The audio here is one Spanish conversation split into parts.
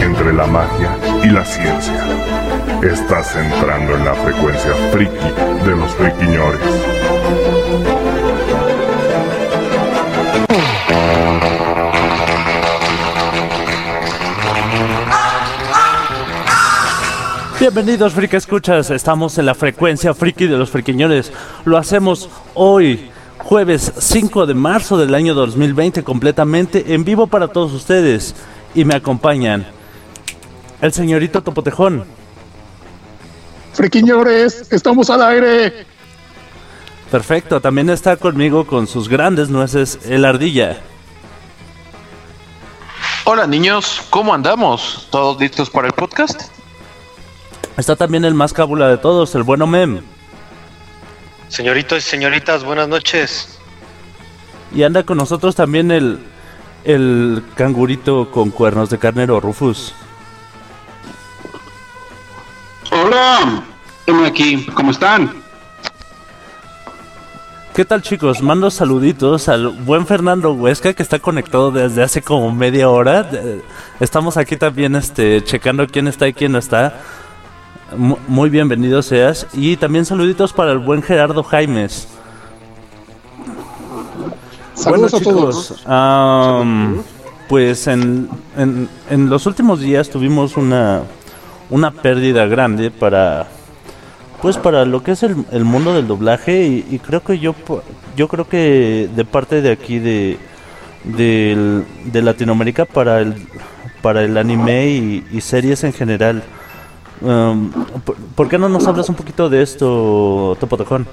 entre la magia y la ciencia. Estás entrando en la frecuencia friki de los friquiñores. Bienvenidos, friki escuchas. Estamos en la frecuencia friki de los friquiñores. Lo hacemos hoy, jueves 5 de marzo del año 2020, completamente en vivo para todos ustedes. Y me acompañan el señorito Topotejón. Friquiñores, estamos al aire. Perfecto, también está conmigo con sus grandes nueces el ardilla. Hola niños, ¿cómo andamos? ¿Todos listos para el podcast? Está también el más cábula de todos, el bueno Mem. Señoritos y señoritas, buenas noches. Y anda con nosotros también el, el cangurito con cuernos de carnero, Rufus. Hola, heme aquí, ¿cómo están? ¿Qué tal chicos? Mando saluditos al buen Fernando Huesca que está conectado desde hace como media hora. Estamos aquí también este, checando quién está y quién no está. Mu- Muy bienvenido seas. Y también saluditos para el buen Gerardo Jaimes. Saludos bueno a todos. chicos, am, pues en, en, en los últimos días tuvimos una, una pérdida grande para pues para lo que es el, el mundo del doblaje y, creo que yo yo creo que de parte de aquí de del- de Latinoamérica para el para el anime y, series en general Am, ¿por, qué no nos hablas un poquito de esto Topotejón?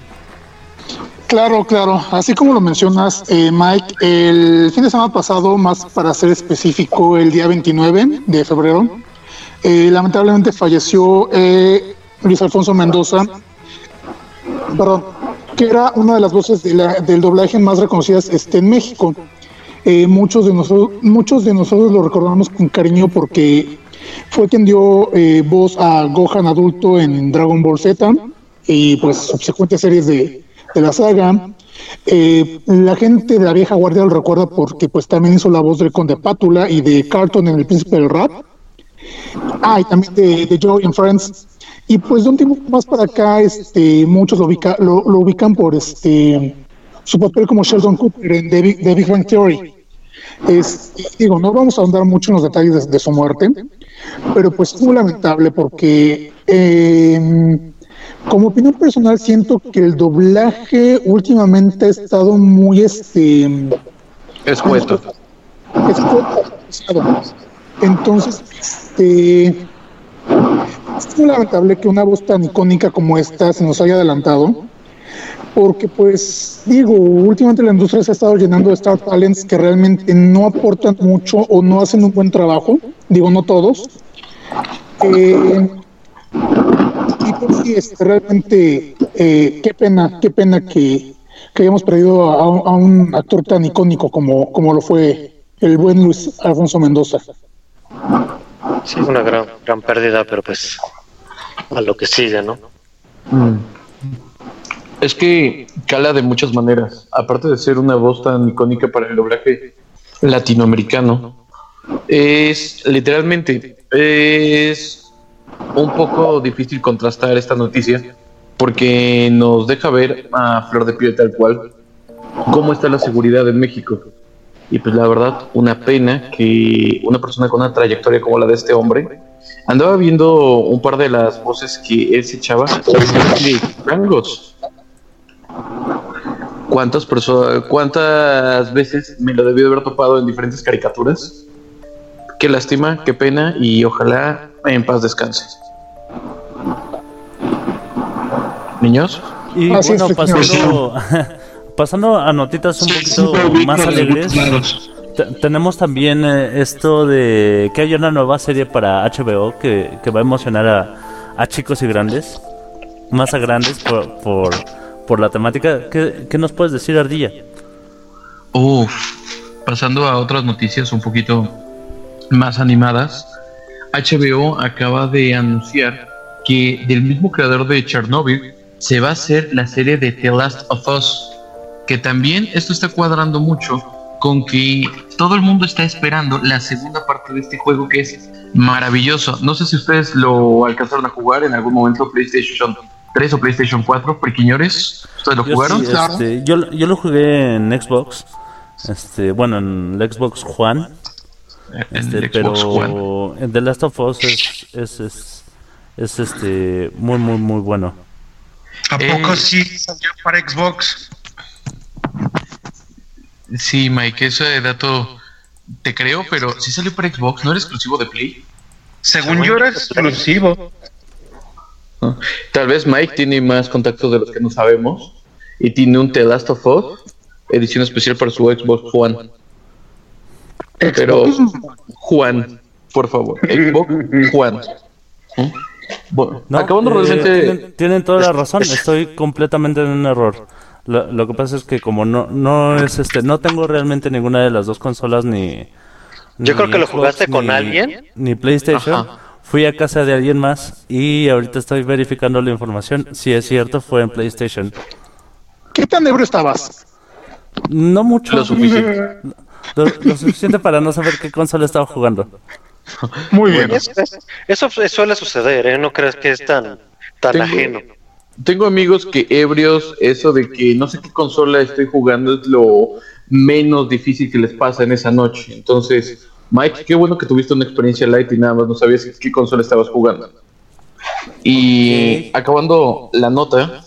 Claro, claro. Así como lo mencionas, eh, Mike, el fin de semana pasado, más para ser específico, el día 29 de febrero, eh, lamentablemente falleció eh, Luis Alfonso Mendoza, perdón, que era una de las voces del doblaje más reconocidas este, en México. Eh, muchos, de nosotros, muchos de nosotros lo recordamos con cariño porque fue quien dio voz a Gohan adulto en Dragon Ball Z y pues subsecuentes series de, de la saga. La gente de la vieja guardia lo recuerda porque pues también hizo la voz del Conde Pátula y de Carlton en El Príncipe del Rap. Ah, y también de, de Joey en Friends. Y pues de un tiempo más para acá, este, muchos lo, ubica- lo, lo ubican por este su papel como Sheldon Cooper en The Big, The Big Bang Theory. Es, digo, no vamos a ahondar mucho en los detalles de, de su muerte, pero pues es muy lamentable porque eh, como opinión personal siento que el doblaje últimamente ha estado muy este Escueto. es pesado. Entonces, este es muy lamentable que una voz tan icónica como esta se nos haya adelantado. Porque, pues, digo, últimamente la industria se ha estado llenando de Star Talents que realmente no aportan mucho o no hacen un buen trabajo. Digo, no todos. Eh, y pues sí, este, realmente, eh, qué pena, qué pena que, que hayamos perdido a, a un actor tan icónico como, como lo fue el buen Luis Alfonso Mendoza. Sí, una gran, gran pérdida, pero pues a lo que sigue, ¿no? Es que cala de muchas maneras. Aparte de ser una voz tan icónica para el doblaje latinoamericano, es literalmente es un poco difícil contrastar esta noticia porque nos deja ver a flor de piel tal cual cómo está la seguridad en México. Y pues la verdad, una pena que una persona con una trayectoria como la de este hombre andaba viendo un par de las voces que él se echaba de rangos. ¿Cuántas personas, cuántas veces me lo debió de haber topado en diferentes caricaturas? Qué lástima, qué pena y ojalá en paz descanse. Niños, Y Así es, bueno, pasando, pasando a notitas un poquito más alegres, te- tenemos también eh, esto de que hay una nueva serie para HBO que, que va a emocionar a, a chicos y grandes, más a grandes por, por, por la temática. ¿Qué, qué nos puedes decir, Ardilla? Uf, pasando a otras noticias un poquito más animadas, HBO acaba de anunciar que del mismo creador de Chernobyl se va a hacer la serie de The Last of Us, que también esto está cuadrando mucho con que todo el mundo está esperando la segunda parte de este juego que es maravilloso. No sé si ustedes lo alcanzaron a jugar en algún momento PlayStation 3 o PlayStation 4, priquiñores. ¿Ustedes lo Yo jugaron? sí, este, yo, yo lo jugué en Xbox. Este, bueno, en el Xbox One. En Este, el Xbox pero The Last of Us es, es, es, es, este muy muy muy bueno. ¿A Eh, poco sí salió para Xbox? Sí, Mike, ese dato te creo, pero si salió para Xbox, ¿no era exclusivo de Play? Según yo era exclusivo. Tal vez Mike tiene más contactos de los que no sabemos y tiene un The Last of Us edición especial para su Xbox One. Pero Juan, por favor, Xbox Juan. ¿Eh? Bueno, No, acabando eh, realmente tienen, tienen toda la razón, estoy completamente en un error. Lo, lo que pasa es que como no no es este no tengo realmente ninguna de las dos consolas ni Yo ni creo que lo jugaste con ni- alguien. ni PlayStation. Ajá. Fui a casa de alguien más y ahorita estoy verificando la información. Si es cierto, fue en PlayStation. ¿Qué tan ebrio estabas? No mucho. lo suficiente. Lo, lo suficiente para no saber qué consola estaba jugando. Muy bien. Eso, eso suele suceder, ¿eh? No crees que es tan, tan Tengo- ajeno. Tengo amigos que ebrios, eso de que no sé qué consola estoy jugando es lo menos difícil que les pasa en esa noche. Entonces, Mike, qué bueno que tuviste una experiencia light y nada más no sabías qué consola estabas jugando. Y acabando la nota,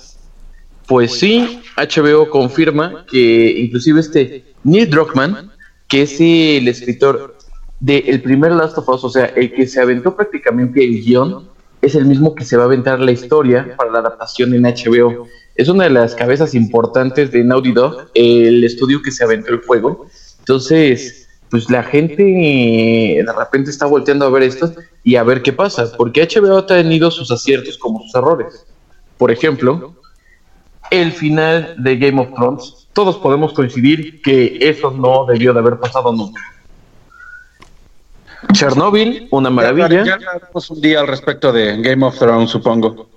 pues sí, HBO confirma que inclusive este Neil Druckmann, que es el escritor del primer Last of Us, o sea, el que se aventó prácticamente el guion, es el mismo que se va a aventar la historia para la adaptación en HBO. Es una de las cabezas importantes de Naughty Dog, el estudio que se aventó el juego. Entonces, pues la gente eh, de repente está volteando a ver esto y a ver qué pasa, porque HBO ha tenido sus aciertos como sus errores. Por ejemplo, el final de Game of Thrones. Todos podemos coincidir que eso no debió de haber pasado nunca. Chernobyl, una maravilla. Ya hablaremos un día al respecto de Game of Thrones, supongo.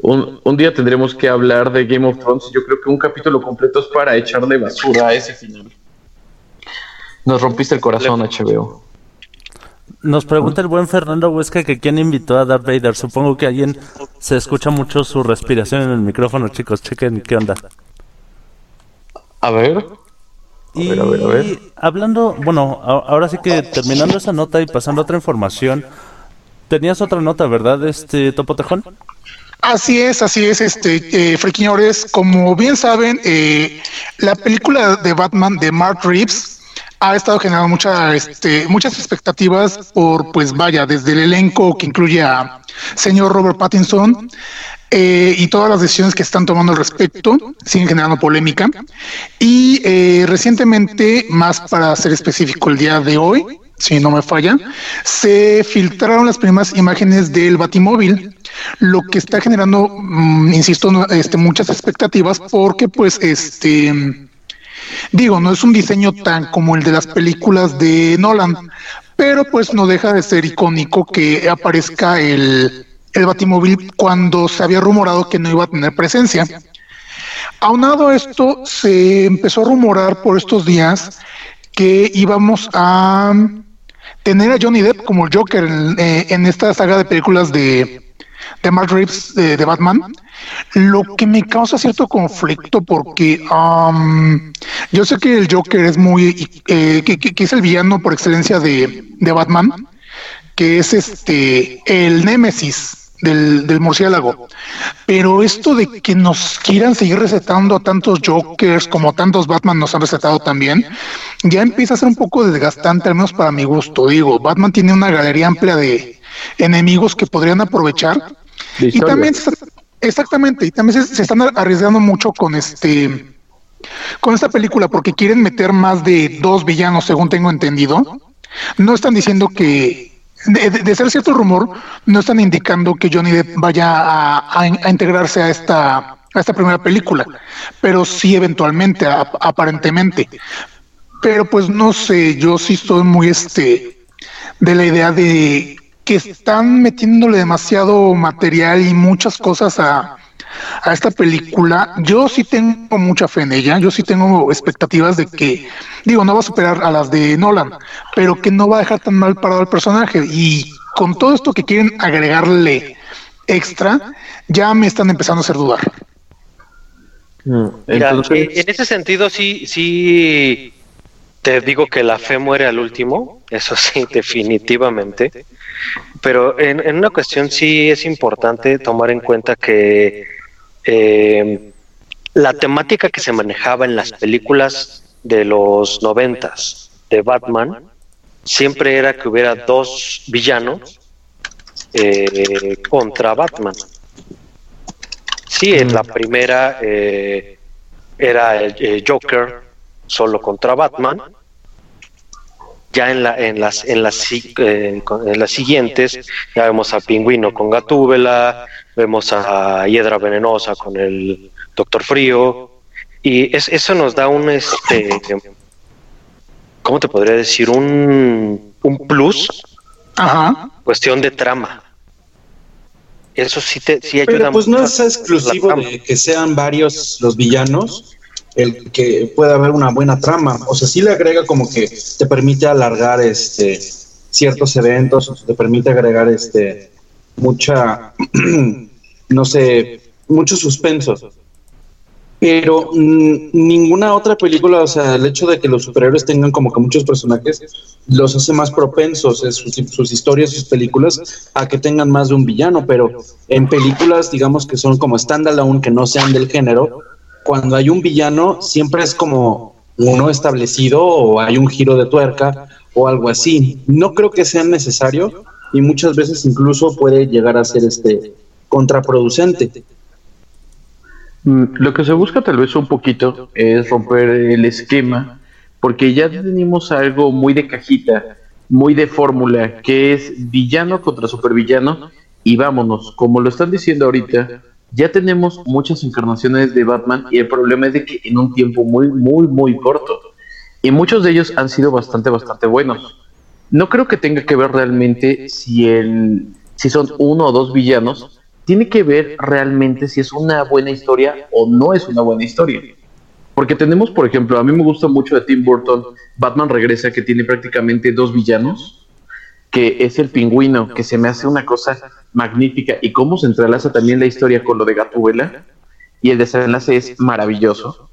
Un, un día tendremos que hablar de Game of Thrones y yo creo que un capítulo completo es para echarle basura a ese final. Nos rompiste el corazón, HBO. Nos pregunta el buen Fernando Huesca que quién invitó a Darth Vader. Supongo que alguien se escucha mucho su respiración en el micrófono, chicos. Chequen qué onda. A ver. Y ver, a ver, a ver. hablando, bueno, a- ahora sí que terminando esa nota y pasando a otra información, tenías otra nota, ¿verdad, este Topo Tejón? Así es, así es, este, eh, friquiñores. Como bien saben, eh, la película de Batman de Mark Reeves ha estado generando mucha, este, muchas expectativas por, pues vaya, desde el elenco que incluye a señor Robert Pattinson eh, y todas las decisiones que están tomando al respecto siguen generando polémica. Y eh, recientemente, más para ser específico, el día de hoy, si no me falla, se filtraron las primeras imágenes del Batimóvil, lo que está generando, mm, insisto, este, muchas expectativas porque pues este digo, no es un diseño tan como el de las películas de Nolan, pero pues no deja de ser icónico que aparezca el, el Batimóvil cuando se había rumorado que no iba a tener presencia. Aunado a esto, se empezó a rumorar por estos días que íbamos a tener a Johnny Depp como el Joker en, eh, esta saga de películas de, de Mark Reeves de, Batman, lo que me causa cierto conflicto porque um, yo sé que el Joker es muy, eh, que- que es el villano por excelencia de, de Batman, que es este el némesis del, del murciélago. Pero esto de que nos quieran seguir recetando a tantos Jokers como tantos Batman nos han recetado también, ya empieza a ser un poco desgastante, al menos para mi gusto. Digo, Batman tiene una galería amplia de enemigos que podrían aprovechar. De Y también, exactamente, y también se, se están arriesgando mucho con este con esta película porque quieren meter más de dos villanos, según tengo entendido. No están diciendo que, de, de- ser cierto rumor, no están indicando que Johnny Depp vaya a, integrarse a esta, a esta primera película, pero sí eventualmente, aparentemente. Pero pues no sé, yo sí estoy muy este de la idea de que están metiéndole demasiado material y muchas cosas a, a esta película. Yo sí tengo mucha fe en ella, yo sí tengo expectativas de que, digo, no va a superar a las de Nolan, pero que no va a dejar tan mal parado al personaje. Y con todo esto que quieren agregarle extra, ya me están empezando a hacer dudar. Mm, en ese sentido, sí, sí, te digo que la fe muere al último, eso sí, definitivamente. Pero en, en una cuestión sí es importante tomar en cuenta que eh, la temática que se manejaba en las películas de los noventas de Batman siempre era que hubiera dos villanos eh, contra Batman. Sí, en la primera eh, era el, Joker solo contra Batman. Ya en, la, en, las, en, las, en las siguientes ya vemos a Pingüino con Gatúbela, vemos a Hiedra Venenosa con el Doctor Frío, y eso nos da un, este, ¿cómo te podría decir? Un, un plus, Ajá. cuestión de trama. Eso sí, te, sí ayuda Pero pues no es exclusivo de que sean varios los villanos, el que pueda haber una buena trama. O sea, sí le agrega como que te permite alargar este ciertos eventos, te permite agregar este mucha, no sé, mucho suspenso. Pero mm, ninguna otra película, o sea, el hecho de que los superhéroes tengan como que muchos personajes, los hace más propensos en sus, sus, historias, sus películas, a que tengan más de un villano. Pero en películas, digamos que son como standalone, que no sean del género, cuando hay un villano, siempre es como uno establecido o hay un giro de tuerca o algo así. No creo que sea necesario, y muchas veces incluso puede llegar a ser este contraproducente. Mm, lo que se busca tal vez un poquito es romper el esquema, porque ya tenemos algo muy de cajita, muy de fórmula, que es villano contra supervillano, y vámonos, como lo están diciendo ahorita, ya tenemos muchas encarnaciones de Batman y el problema es de que en un tiempo muy, muy, muy corto. Y muchos de ellos han sido bastante, bastante buenos. No creo que tenga que ver realmente si, el, si son uno o dos villanos. Tiene que ver realmente si es una buena historia o no es una buena historia. Porque tenemos, por ejemplo, a mí me gusta mucho de Tim Burton, Batman Regresa, que tiene prácticamente dos villanos, que es el pingüino, que se me hace una cosa magnífica, y cómo se entrelaza también la historia con lo de Gatúbela, y el desenlace es maravilloso.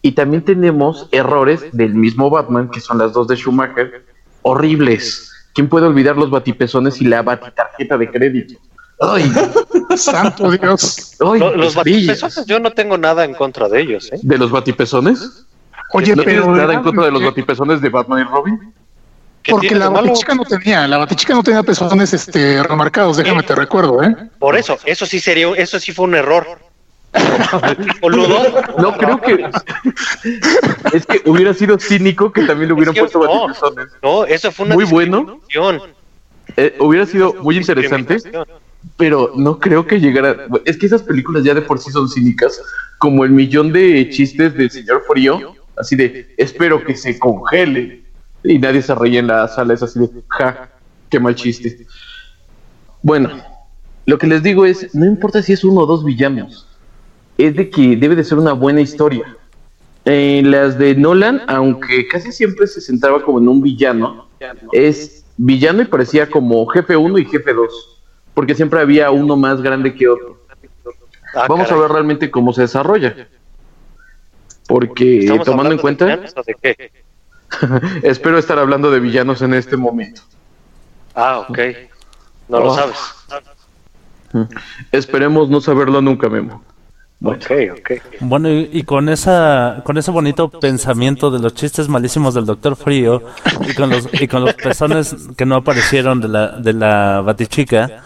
Y también tenemos errores del mismo Batman, que son las dos de Schumacher, horribles. ¿Quién puede olvidar los batipezones y la batitarjeta de crédito? ¡Ay! ¡Santo Dios! los batipezones, yo no tengo nada en contra de ellos. ¿eh? ¿De los batipezones? Oye, ¿No pero. tienes nada en contra de los batipezones de Batman y Robin? Porque la batichica no tenía, la batichica no tenía pezones este, remarcados, déjame te recuerdo, ¿eh? Por eso, eso sí sería, eso sí fue un error. No creo que. es que hubiera sido cínico que también le hubieran puesto no, batipezones. No, eso fue una Muy bueno. Eh, hubiera sido muy interesante, pero no creo que llegara. Es que esas películas ya de por sí son cínicas, como el millón de chistes del señor Frío, así de espero que se congele. Y nadie se reía en la sala, es así de ja, qué mal chiste. Bueno, lo que les digo es: no importa si es uno o dos villanos, es de que debe de ser una buena historia. En las de Nolan, aunque casi siempre se centraba como en un villano, es villano y parecía como jefe 1 y jefe 2, porque siempre había uno más grande que otro. Ah, Vamos caray. a ver realmente cómo se desarrolla. Porque ¿Estamos tomando en cuenta, villanos o de qué? espero estar hablando de villanos en este momento. Ah, ok. No lo Oh. sabes. Esperemos no saberlo nunca, Memo. Bueno, Ok, ok. Bueno, y, con esa con ese bonito pensamiento de los chistes malísimos del Doctor Frío y con los y con los pezones que no aparecieron de la de la Batichica,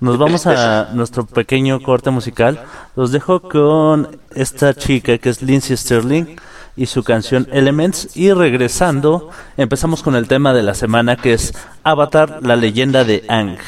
nos vamos a nuestro pequeño corte musical. Los dejo con esta chica que es Lindsay Sterling y su canción Elements y regresando empezamos con el tema de la semana que es Avatar, la leyenda de Ang.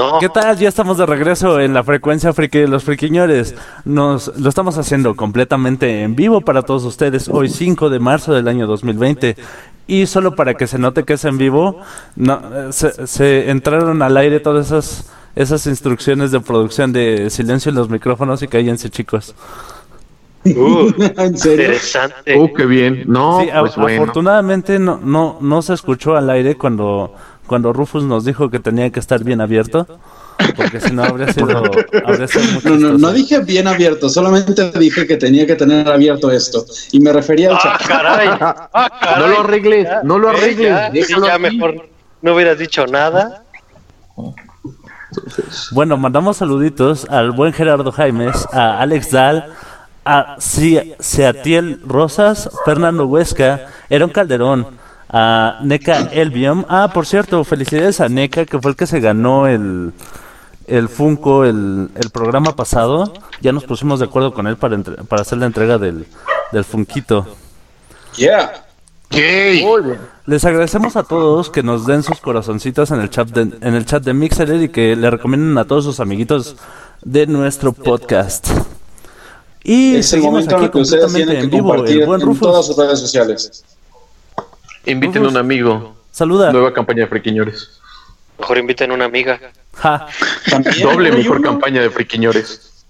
No. ¿Qué tal? Ya estamos de regreso en la frecuencia friki de los friquiñores. Nos lo estamos haciendo completamente en vivo para todos ustedes hoy 5 de marzo del año 2020. Y solo para que se note que es en vivo, no, se, se entraron al aire todas esas esas instrucciones de producción de silencio en los micrófonos y cállense chicos. Uh, Interesante. Uh, qué bien. No, pues afortunadamente no, no, no se escuchó al aire cuando, cuando Rufus nos dijo que tenía que estar bien abierto. Porque si no habría sido. no, no, no, dije bien abierto, solamente dije que tenía que tener abierto esto. Y me refería al ah, Caray, ah, caray. No lo arregles, no lo arregles. ya mejor no hubieras dicho nada. Bueno, mandamos saluditos al buen Gerardo Jaimes, a Alex Dal, a Seatiel Rosas, Fernando Huesca, Eron Calderón, a Neca Elbium. Ah, por cierto, felicidades a Neca, que fue el que se ganó el, el Funko el, el programa pasado. Ya nos pusimos de acuerdo con él para, para hacer la entrega del, del Funquito. Yeah. Les agradecemos a todos que nos den sus corazoncitos en el chat de, en el chat de Mixer y que le recomienden a todos sus amiguitos de nuestro podcast. Y es el momento aquí en que ustedes tienen que compartir en todas sus redes sociales. Inviten a un amigo. Saluda. Nueva campaña de friquiñores. Mejor inviten a una amiga. Doble mejor campaña de friquiñores.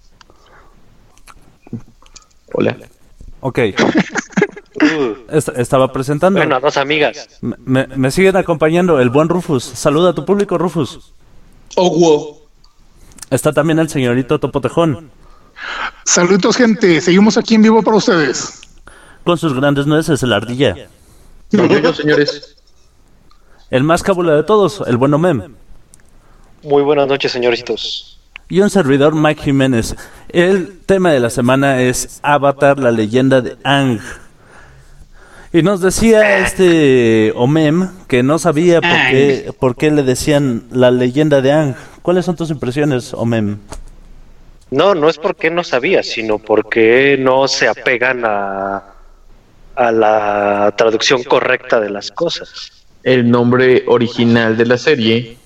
Hola. Ok. Estaba presentando. Bueno, dos amigas. Me, siguen acompañando el buen Rufus. Saluda a tu público, Rufus. Oh, Está también el señorito Topotejón. Saludos, gente. Seguimos aquí en vivo para ustedes. Con sus grandes nueces, el ardilla. Señores. El más cabula de todos, el bueno Mem. Muy buenas noches, señoritos. Y un servidor, Mike Jiménez. El tema de la semana es Avatar, la leyenda de Ang. Y nos decía este Omem que no sabía por qué, por qué le decían la leyenda de Ang. ¿Cuáles son tus impresiones, Omem? No, no es porque no sabía, sino porque no se apegan a, a la traducción correcta de las cosas. El nombre original de la serie,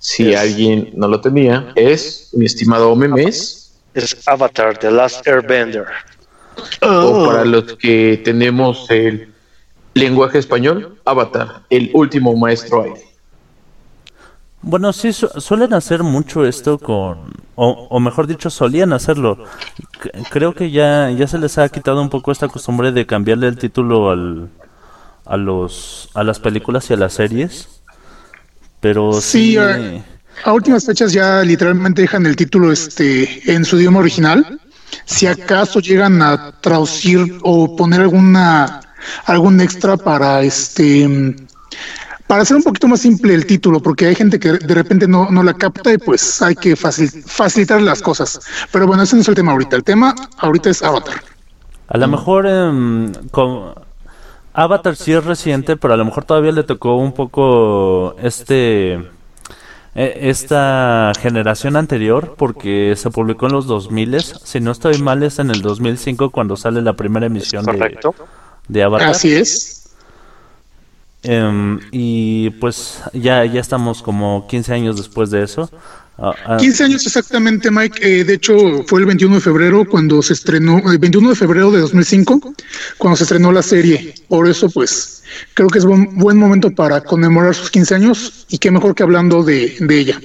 si alguien no lo tenía, es, mi estimado Omem, es... Es Avatar, The Last Airbender. O para los que tenemos el lenguaje español, Avatar, el último maestro aire. Bueno, sí, suelen hacer mucho esto con, o, mejor dicho, solían hacerlo. creo que ya, ya se les ha quitado un poco esta costumbre de cambiarle el título al, a, los, a las películas y a las series. Pero sí, a, últimas fechas ya literalmente dejan el título este en su idioma original si acaso llegan a traducir o poner alguna algún extra para este para hacer un poquito más simple el título, porque hay gente que de repente no, no la capta y pues hay que facilitar las cosas. Pero bueno, ese no es el tema ahorita. El tema ahorita es Avatar. A lo mejor em, con Avatar sí es reciente, pero a lo mejor todavía le tocó un poco este eh, esta generación anterior porque se publicó en los 2000 si no estoy mal es en el 2005 cuando sale la primera emisión de, de, Avatar así es em, y pues ya ya estamos como 15 años después de eso 15 ah, ah. años exactamente, Mike. Eh, de hecho, fue el 21 de febrero cuando se estrenó, el 21 de febrero de 2005, cuando se estrenó la serie. Por eso, pues, creo que es un buen momento para conmemorar sus 15 años y qué mejor que hablando de, ella.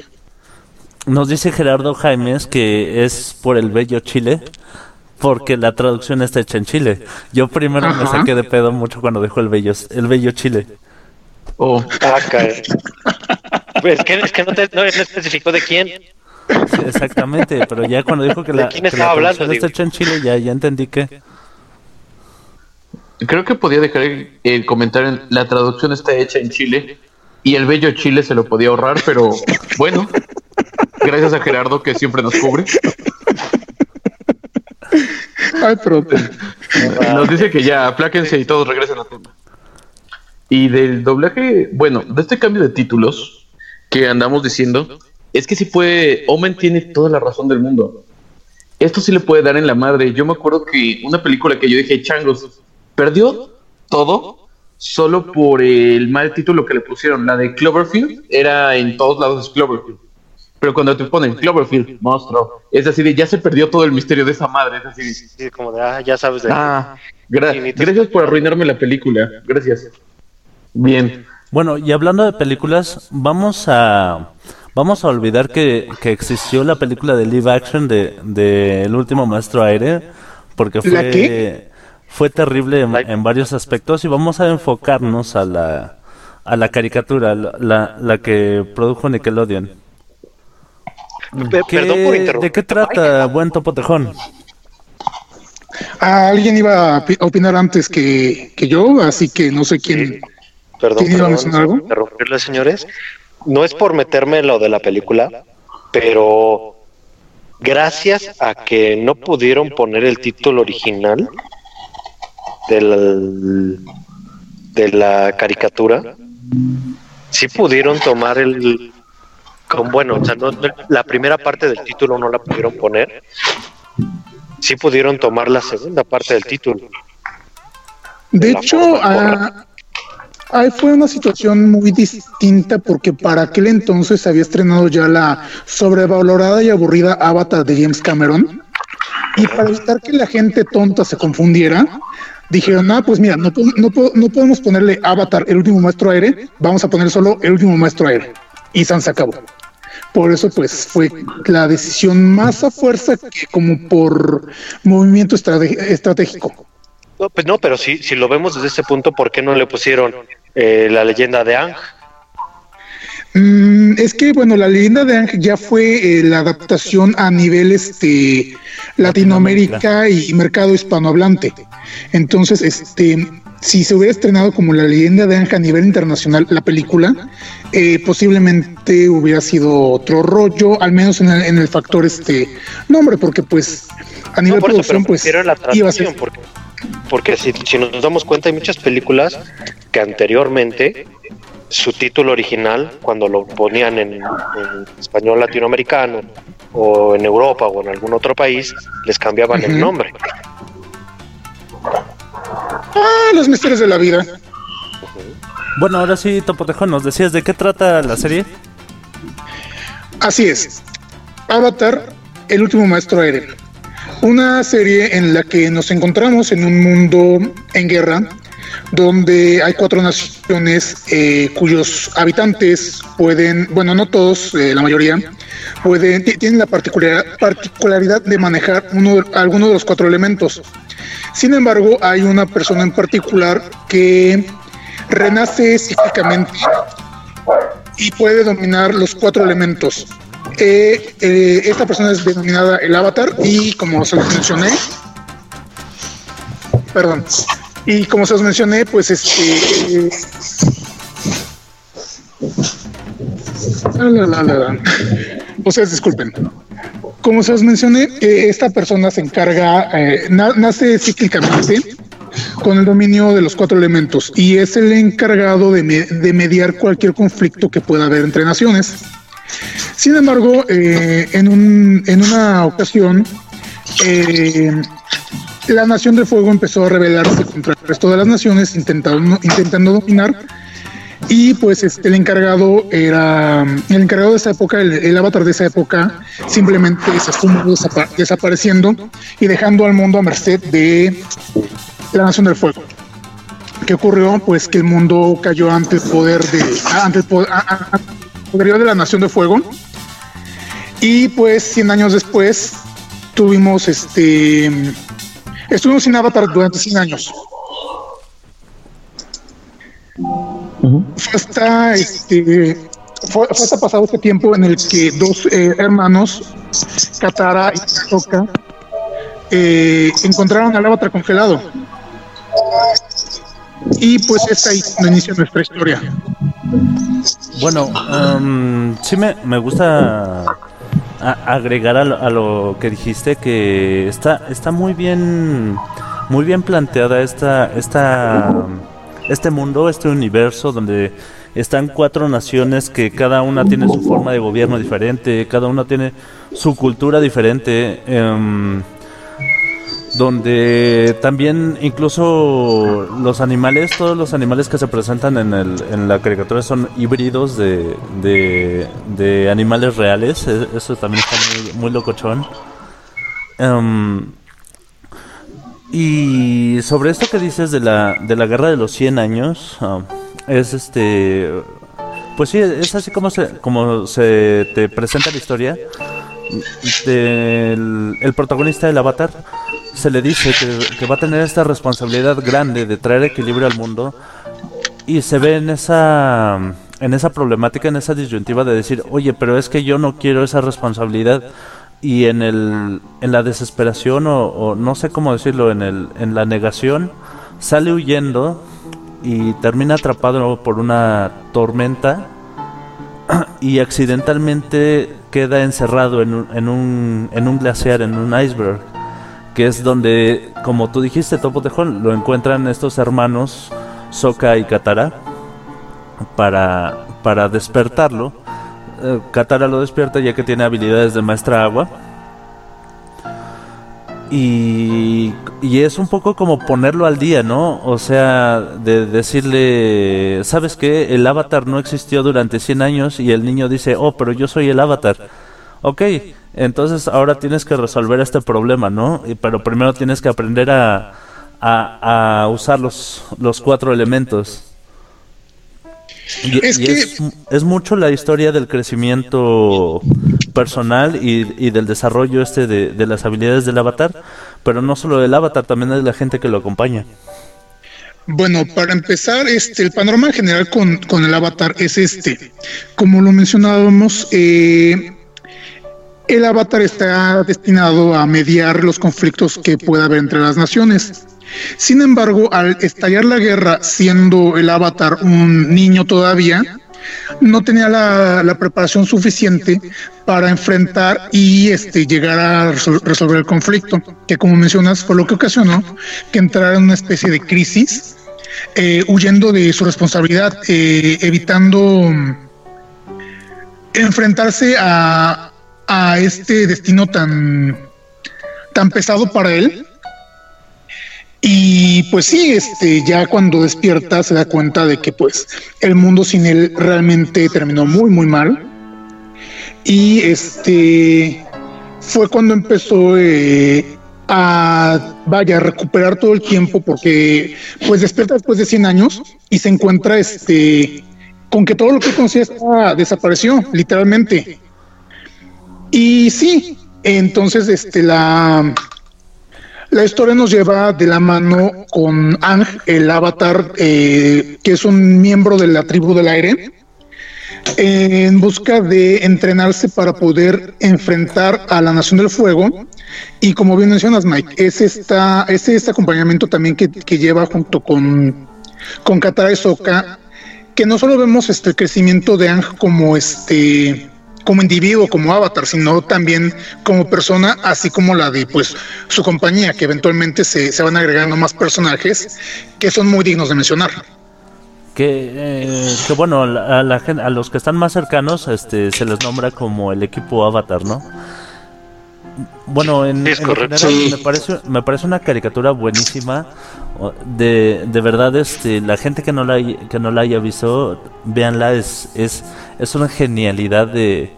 Nos dice Gerardo Jaimes que es por el bello Chile, porque la traducción está hecha en Chile. Yo primero me saqué de pedo mucho cuando dijo el bello, el bello Chile. Oh. Ah, pues, es que, es que no, te, no, especificó de quién. exactamente, pero ya cuando dijo que la, quién estaba hablando, está hecha en Chile, ya, ya entendí que. Creo que podía dejar el comentario. La traducción está hecha en Chile y el bello Chile se lo podía ahorrar, pero bueno, gracias a Gerardo que siempre nos cubre. Ay, pero... Nos dice que ya, apláquense y todos regresen a tema. Y del doblaje, bueno, de este cambio de títulos que andamos diciendo, es que si puede, Omen tiene toda la razón del mundo. Esto sí le puede dar en la madre. Yo me acuerdo que una película que yo dije, changos, perdió todo solo por el mal título que le pusieron. La de Cloverfield era en todos lados Cloverfield. Pero cuando te ponen Cloverfield, monstruo, es así de ya se perdió todo el misterio de esa madre. Es así sí, como de, ah, ya sabes de. Ah, gracias por arruinarme la película. Gracias. Bien. Bueno, y hablando de películas, vamos a vamos a olvidar que, que existió la película de live action de, de El último maestro aire, porque fue fue terrible en, varios aspectos y vamos a enfocarnos a la a la caricatura, la, la que produjo Nickelodeon. ¿De qué trata Buen Topotejón? Ah, alguien iba a opinar antes que, yo, así que no sé quién. Perdón, ¿quién iba a mencionar algo? señores. No es por meterme en lo de la película, pero gracias a que no pudieron poner el título original del, de la caricatura, sí pudieron tomar el, con bueno, o sea, la primera parte del título no la pudieron poner. Sí pudieron tomar la segunda parte del título. De, hecho, ah, ahí fue una situación muy distinta porque para aquel entonces había estrenado ya la sobrevalorada y aburrida Avatar de James Cameron. Y para evitar que la gente tonta se confundiera, dijeron, ah, pues mira, no, no, no podemos ponerle Avatar, el último maestro aire, vamos a poner solo el último maestro aire. Y San se acabó. Por eso, pues, fue la decisión más a fuerza que como por movimiento estratégico. No, pues no, pero si, si lo vemos desde ese punto, ¿por qué no le pusieron eh, la leyenda de Ang? Mm, es que, bueno, la leyenda de Ang ya fue eh, la adaptación a nivel este, Latinoamérica y mercado hispanohablante. Entonces, este, si se hubiera estrenado como la leyenda de Anja a nivel internacional la película, eh, posiblemente hubiera sido otro rollo, al menos en el, factor este nombre, porque pues a nivel de producción pues iba a ser... porque, porque si, nos damos cuenta hay muchas películas que anteriormente su título original, cuando lo ponían en, español latinoamericano o en Europa o en algún otro país, les cambiaban el nombre. Ah, los misterios de la vida. Bueno, ahora sí, Topotejo, ¿nos decías de qué trata la serie? Así es. Avatar, el último maestro aéreo. Una serie en la que nos encontramos en un mundo en guerra, donde hay cuatro naciones eh, cuyos habitantes pueden, bueno, no todos, eh, la mayoría, pueden, tienen la particularidad de manejar uno, alguno de los cuatro elementos. Sin embargo, hay una persona en particular que renace cíclicamente y puede dominar los cuatro elementos. Eh, eh, esta persona es denominada el avatar y como se los mencioné, perdón, y como se los mencioné, pues este... o sea, disculpen como se os mencioné, eh, esta persona se encarga, eh, nace cíclicamente con el dominio de los cuatro elementos y es el encargado de, mediar cualquier conflicto que pueda haber entre naciones. Sin embargo, eh, en, un, en, una ocasión, la Nación del Fuego empezó a rebelarse contra el resto de las naciones, intentando, intentando dominar y pues este, el encargado era, el encargado de esa época, el, avatar de esa época, simplemente se estuvo desapareciendo y dejando al mundo a merced de la Nación del Fuego. ¿Qué ocurrió? Pues que el mundo cayó ante el poder de, de la Nación del Fuego. Y pues 100 años después tuvimos este, estuvimos sin avatar durante 100 años. Fue hasta este fue, hasta pasado este tiempo en el que dos eh, hermanos, Katara y Toka, eh, encontraron al avatar congelado. Y pues es ahí donde inicia nuestra historia. Bueno, um, sí me, me gusta agregar a lo, a lo, que dijiste que está, está muy bien muy bien planteada esta, esta este mundo, este universo donde están cuatro naciones que cada una tiene su forma de gobierno diferente, cada una tiene su cultura diferente. Em, donde también incluso los animales, todos los animales que se presentan en, el, en la caricatura son híbridos de, de, animales reales, e, eso también está muy, locochón. Em, y sobre esto que dices de la, de la guerra de los 100 años, um, es este... Pues sí, es así como se, como se te presenta la historia. Del, el protagonista del avatar se le dice que, va a tener esta responsabilidad grande de traer equilibrio al mundo y se ve en esa en esa problemática, en esa disyuntiva de decir, oye, pero es que yo no quiero esa responsabilidad y en el en la desesperación o, no sé cómo decirlo, en el en la negación sale huyendo y termina atrapado por una tormenta y accidentalmente queda encerrado en un, en un, en un glaciar, en un iceberg que es donde, como tú dijiste, Topo Tejón, lo encuentran estos hermanos, Soka y Katara, para, para despertarlo. Eh, Katara lo despierta ya que tiene habilidades de maestra agua. Y, y, es un poco como ponerlo al día, ¿no? O sea, de decirle, ¿sabes qué? El avatar no existió durante 100 años y el niño dice, oh, pero yo soy el avatar. Ok, entonces ahora tienes que resolver este problema, ¿no? Pero primero tienes que aprender a, a, usar los, los cuatro elementos. Y, es, es, mucho la historia del crecimiento personal y, y del desarrollo este de, de, las habilidades del avatar, pero no solo del avatar, también de la gente que lo acompaña. Bueno, para empezar, este, el panorama general con, con el avatar es este. Como lo mencionábamos, eh, el avatar está destinado a mediar los conflictos que pueda haber entre las naciones. Sin embargo, al estallar la guerra, siendo el avatar un niño todavía, no tenía la, preparación suficiente para enfrentar y este, llegar a resolver el conflicto, que como mencionas fue lo que ocasionó que entrara en una especie de crisis, eh, huyendo de su responsabilidad, eh, evitando enfrentarse a, a este destino tan, tan pesado para él. Y pues sí, este, ya cuando despierta se da cuenta de que pues el mundo sin él realmente terminó muy muy mal. Y este fue cuando empezó eh, a vaya a recuperar todo el tiempo porque pues despierta después de 100 años y se encuentra este con que todo lo que conocía desapareció literalmente y sí, entonces este la la historia nos lleva de la mano con Ang, el avatar, eh, que es un miembro de la tribu del aire, en busca de entrenarse para poder enfrentar a la Nación del Fuego. Y como bien mencionas, Mike, es, esta, es este acompañamiento también que, lleva junto con, con Katara Soka, que no solo vemos este, el crecimiento de Ang como este como individuo, como avatar, sino también como persona, así como la de pues su compañía, que eventualmente se, se van agregando más personajes que son muy dignos de mencionar. Que, eh, que bueno, a, la, a los que están más cercanos este, se les nombra como el equipo avatar, ¿no? Bueno, en, general me, parece, me parece una caricatura buenísima. De, de verdad, este, la gente que no la, que no la haya visto, véanla, es, es, es una genialidad de,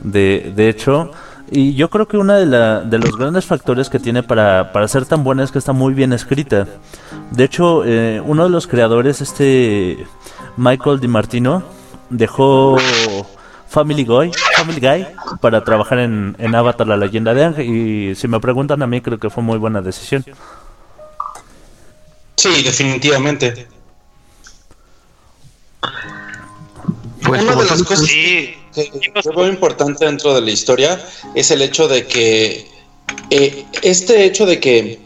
de, de hecho. Y yo creo que uno de, la, de los grandes factores que tiene para, para ser tan buena es que está muy bien escrita. De hecho, eh, uno de los creadores, este Michael DiMartino, dejó Family Guy, Family Guy para trabajar en, en Avatar, la leyenda de Ángel. Y si me preguntan a mí, creo que fue muy buena decisión. Sí, definitivamente. Pues Una de las cosas que, muy importante dentro de la historia es el hecho de que eh, este hecho de que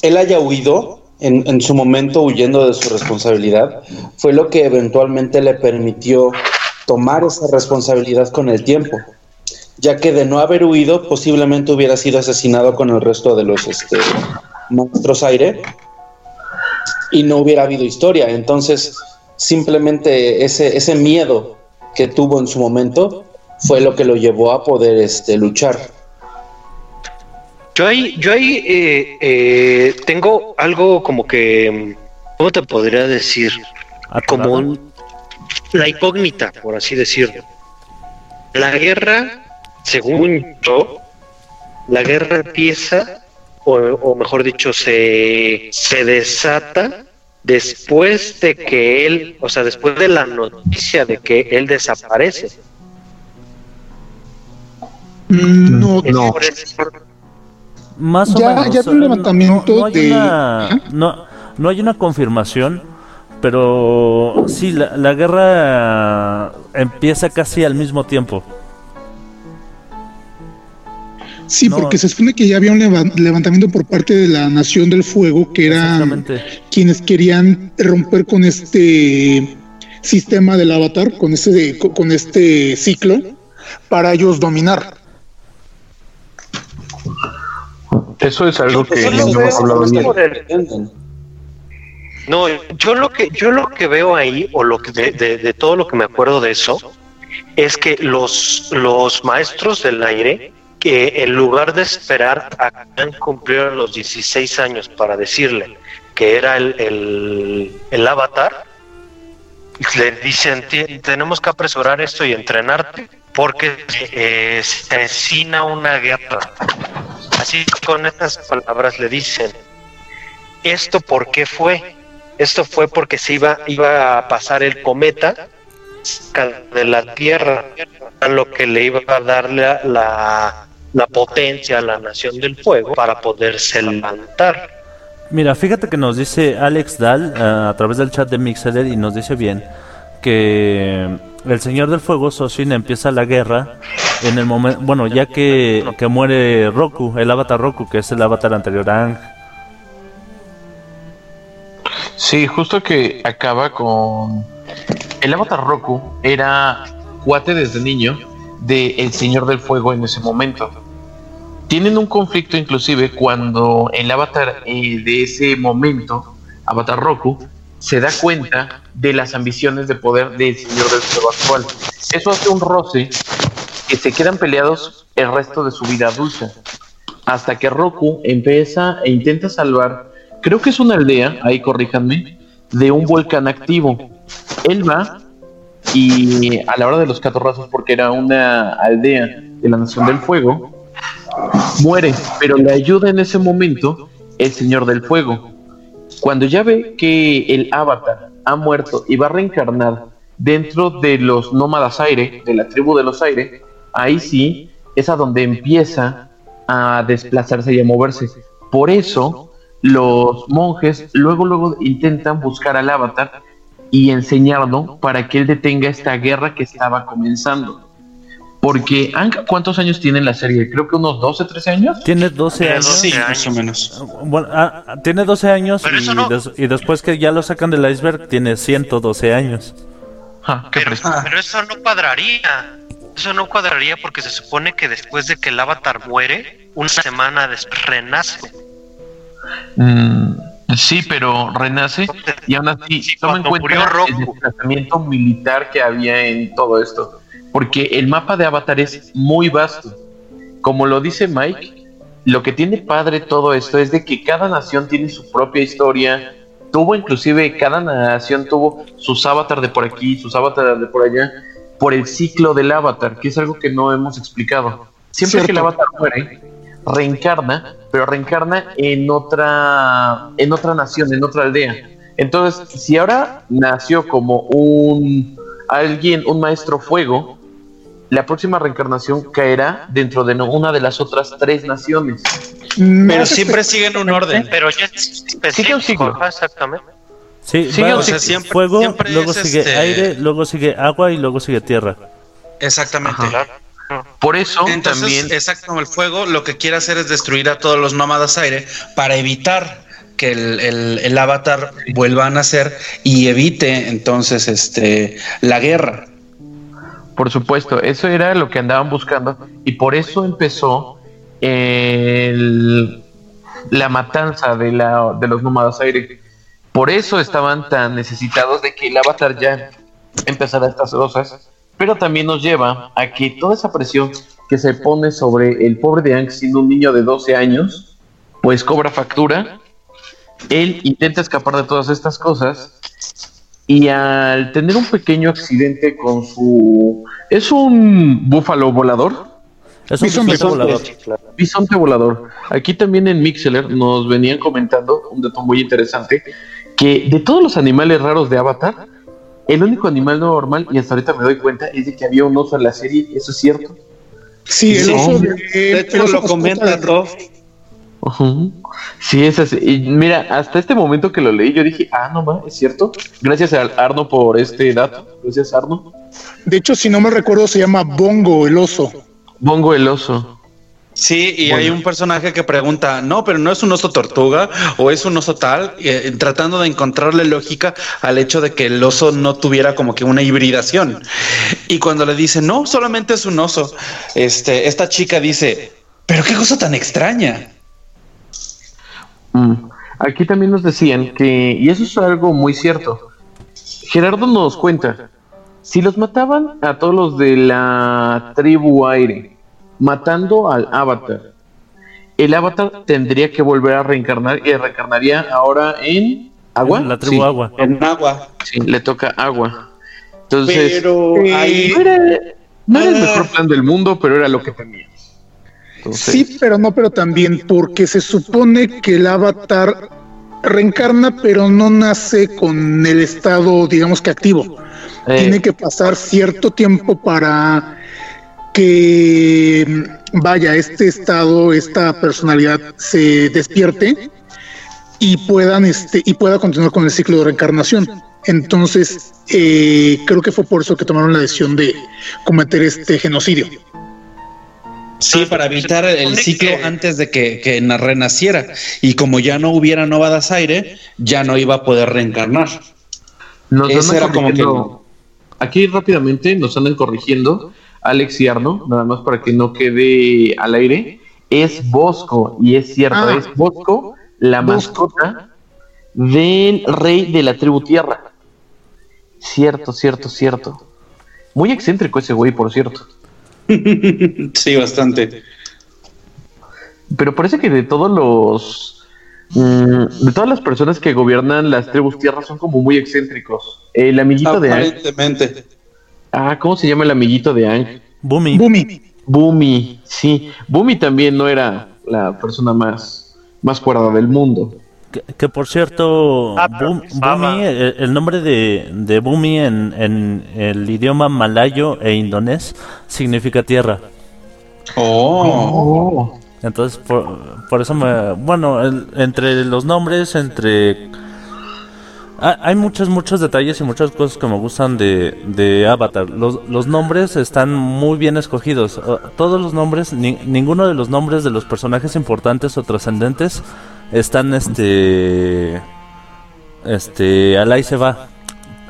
él haya huido en, en, su momento huyendo de su responsabilidad fue lo que eventualmente le permitió tomar esa responsabilidad con el tiempo, ya que de no haber huido posiblemente hubiera sido asesinado con el resto de los este, monstruos aire y no hubiera habido historia. Entonces, simplemente ese, ese miedo que tuvo en su momento fue lo que lo llevó a poder este, luchar. Yo ahí, yo ahí eh, eh, tengo algo como que, ¿cómo te podría decir? Como la incógnita, por así decirlo. La guerra, según yo, la guerra empieza, o, mejor dicho, se, se desata después de que él, o sea, después de la noticia de que él desaparece. Mm, no, no. Más o menos. Ya un levantamiento no, hay de. Una, no, hay una confirmación, pero sí, la, la guerra empieza casi al mismo tiempo. Sí, porque se supone que ya había un levantamiento por parte de la Nación del Fuego, que eran quienes querían romper con este sistema del avatar, con este, con este ciclo, para ellos dominar. Eso es algo que no hemos hablado bien. No, yo lo que yo lo que veo ahí o lo que de, todo lo que me acuerdo de eso es que los los maestros del aire que en lugar de esperar a que cumpliera los 16 años para decirle que era el, el, avatar, le dicen, tenemos que apresurar esto y entrenarte porque eh, se avecina una guerra. Así con estas palabras le dicen, ¿esto por qué fue? Esto fue porque se iba, iba a pasar el cometa de la Tierra, a lo que le iba a dar la, la potencia a la nación del fuego para poderse levantar. Mira, fíjate que nos dice Alex Dahl eh, a través del chat de Mixer y nos dice bien que el Señor del Fuego, Soshin, empieza la guerra en el momento, bueno, ya que, que, muere Roku, el avatar Roku, que es el avatar anterior a Ang. Sí, justo que acaba con... El avatar Roku era cuate desde niño de El Señor del Fuego en ese momento. Tienen un conflicto inclusive cuando el avatar eh, de ese momento, Avatar Roku, se da cuenta de las ambiciones de poder del Señor del Fuego actual. Eso hace un roce que se quedan peleados el resto de su vida adulta. Hasta que Roku empieza e intenta salvar, creo que es una aldea, ahí corríjanme, de un volcán activo. Él va y a la hora de los catorrazos, porque era una aldea de la Nación del Fuego, muere, pero le ayuda en ese momento el Señor del Fuego. Cuando ya ve que el avatar ha muerto y va a reencarnar dentro de los nómadas aire, de la tribu de los aire, ahí sí es a donde empieza a desplazarse y a moverse. Por eso los monjes luego luego intentan buscar al avatar y enseñarlo para que él detenga esta guerra que estaba comenzando. Porque, ¿cuántos años tiene la serie? Creo que unos 12, 13 años. Tiene 12 años. Sí, más o menos. Bueno, ah, tiene 12 años y, después que ya lo sacan del iceberg tiene 112 años. Ah, pero, eso no cuadraría. Eso no cuadraría porque se supone que después de que el avatar muere, una semana después renace. Mm, Sí, pero renace y aún así toma en cuenta el desplazamiento militar que había en todo esto. Porque el mapa de Avatar es muy vasto. Como lo dice Mike, lo que tiene padre todo esto es de que cada nación tiene su propia historia. Tuvo inclusive, cada nación tuvo sus avatar de por aquí, sus avatar de por allá, por el ciclo del avatar, que es algo que no hemos explicado. Siempre que el avatar muere, reencarna, pero reencarna en otra, en otra nación, en otra aldea. Entonces, si ahora nació como un alguien, un maestro fuego, la próxima reencarnación caerá dentro de una de las otras tres naciones. Pero siempre siguen un orden. Pero ya sigue un ciclo. Exactamente. Sí, siempre, fuego, luego sigue este aire, luego sigue agua y luego sigue tierra. Exactamente. Por eso Entonces, también. Exacto, como el fuego lo que quiere hacer es destruir a todos los nómadas aire para evitar que el, avatar vuelva a nacer y evite entonces este la guerra. Por supuesto, eso era lo que andaban buscando y por eso empezó la matanza de, la, de los nómadas aire. Por eso estaban tan necesitados de que el avatar ya empezara estas cosas pero también nos lleva a que toda esa presión que se pone sobre el pobre de Ang siendo un niño de 12 años, pues cobra factura. Él intenta escapar de todas estas cosas y al tener un pequeño accidente con su... Es un búfalo volador. Es un bisonte, volador. Bisonte volador. Aquí también en Mixeler nos venían comentando un dato muy interesante, que de todos los animales raros de Avatar, el único animal normal, y hasta ahorita me doy cuenta, es de que había un oso en la serie, ¿eso es cierto? Sí, el oso de, de hecho lo comenta Sí, es así. Y mira, hasta este momento que lo leí, yo dije, ah, no más, es cierto. Gracias a Arno por este dato. Gracias, Arno. De hecho, si no me recuerdo, se llama Bongo el oso. Bongo el oso. Sí, y hay un personaje que pregunta, no, pero no es un oso tortuga o es un oso tal, eh, tratando de encontrarle lógica al hecho de que el oso no tuviera como que una hibridación. Y cuando le dice, no, solamente es un oso, este, esta chica dice, pero qué cosa tan extraña. Mm. Aquí también nos decían que, y eso es algo muy cierto, Gerardo nos cuenta, si los mataban a todos los de la tribu aire, matando al avatar, el avatar tendría que volver a reencarnar y reencarnaría ahora en agua. la tribu agua. En agua. Sí, le toca agua. Entonces, Pero ahí... no era, no era el mejor plan del mundo, pero era lo que tenía. Sí, pero no, pero también porque se supone que el avatar reencarna, pero no nace con el estado, digamos que activo. Eh. Tiene que pasar cierto tiempo para que vaya este estado, esta personalidad se despierte y puedan este y pueda continuar con el ciclo de reencarnación. Entonces, eh, creo que fue por eso que tomaron la decisión de cometer este genocidio. Sí, para evitar el ciclo antes de que, que na- renaciera. Y como ya no hubiera Novadas Aire, ya no iba a poder reencarnar. Nos andan era como que Aquí rápidamente nos andan corrigiendo Alex y Arno, nada más para que no quede al aire. Es Bosco, y es cierto, Ah. es Bosco, la Bosco. mascota del rey de la tribu tierra. Cierto, cierto, cierto. Muy excéntrico ese güey, por cierto. Sí, bastante. Pero parece que de todos los. mm, de todas las personas que gobiernan las tribus tierras son como muy excéntricos. El amiguito de Ang. Ah, ¿cómo se llama el amiguito de Ang? Boomy. Bumi. Bumi, sí. Bumi también no era la persona más, más cuerda del mundo. Que, que por cierto, Ah, Boom-. Boomy, el, el nombre de, de Boomy en, en el idioma malayo e indonés significa tierra. Oh. Entonces, por, por eso me. Bueno, el- entre los nombres, entre. Ah, hay muchos, muchos detalles y muchas cosas que me gustan de, de Avatar. Los, los nombres están muy bien escogidos. Uh, Todos los nombres, ni- ninguno de los nombres de los personajes importantes o trascendentes están, este. Este. Al ahí se va.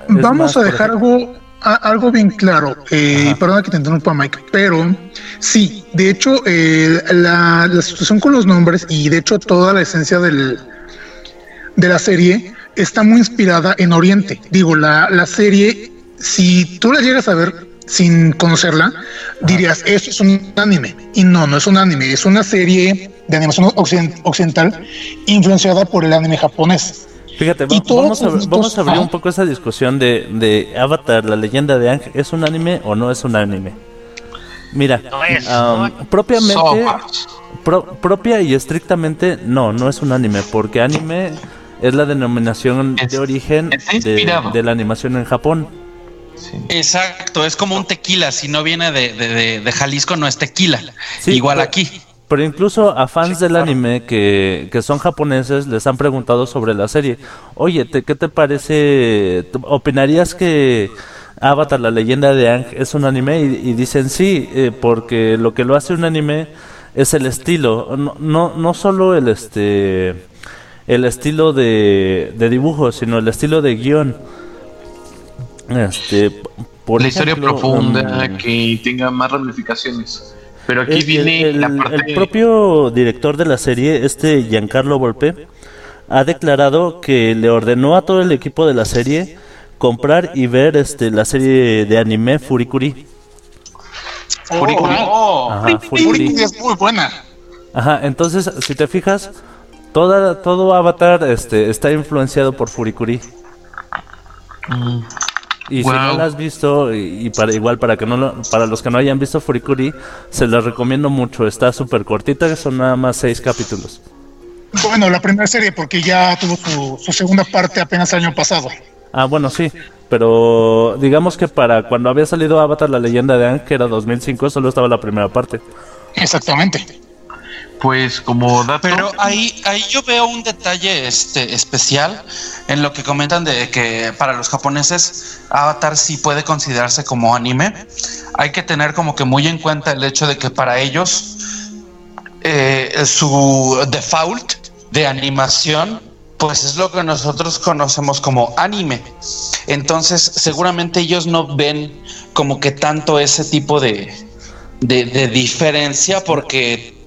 Es Vamos más, a dejar algo, a- algo bien claro. Eh, perdona que te interrumpa, Mike, pero sí, de hecho, eh, la, la situación con los nombres y de hecho toda la esencia del, de la serie está muy inspirada en Oriente. Digo, la, la serie, si tú la llegas a ver sin conocerla, dirías, eso es un anime. Y no, no es un anime, es una serie de animación occiden- occidental influenciada por el anime japonés. Fíjate, va- vamos, a, vamos a abrir un poco esa discusión de, de Avatar, la leyenda de Aang, ¿es un anime o no es un anime? Mira, No es, am, no es. propiamente, pro- propia y estrictamente, no, no es un anime, porque anime es la denominación Es- de origen de, la animación en Japón. Sí. Exacto, es como un tequila. Si no viene de, de- de- de Jalisco, no es tequila. Sí, Igual pero- aquí. Pero incluso a fans del anime que, que son japoneses les han preguntado sobre la serie. Oye, te- ¿qué te parece? ¿Tú ¿Opinarías que Avatar, la leyenda de Aang, es un anime? Y, y dicen sí, eh, porque lo que lo hace un anime es el estilo. No, no, no solo el este el estilo de, de dibujo, sino el estilo de guion. Este, por la historia ejemplo, profunda, mm, que tenga más ramificaciones. Pero aquí el, viene el- la parte. el propio director de la serie, este Giancarlo Volpe, ha declarado que le ordenó a todo el equipo de la serie comprar y ver este la serie de anime Furikuri. Furikuri. Oh, Ajá, Furikuri es muy buena. Ajá, entonces, si te fijas, toda, todo Avatar este, está influenciado por Furikuri. Mm. Y si no la has visto, y, para igual para que no lo, para los que no hayan visto Furikuri, se la recomiendo mucho. Está súper cortita, son nada más seis capítulos. Bueno, la primera serie, porque ya tuvo su, segunda parte apenas el año pasado. Ah, bueno, sí. Pero digamos que para cuando había salido Avatar, la leyenda de Aang, que era 2005, solo estaba la primera parte. Exactamente. Pues como dato... Pero ahí, ahí yo veo un detalle este, especial en lo que comentan de que para los japoneses Avatar sí puede considerarse como anime. Hay que tener como que muy en cuenta el hecho de que para ellos eh, su default de animación pues es lo que nosotros conocemos como anime. Entonces seguramente ellos no ven como que tanto ese tipo de, de diferencia porque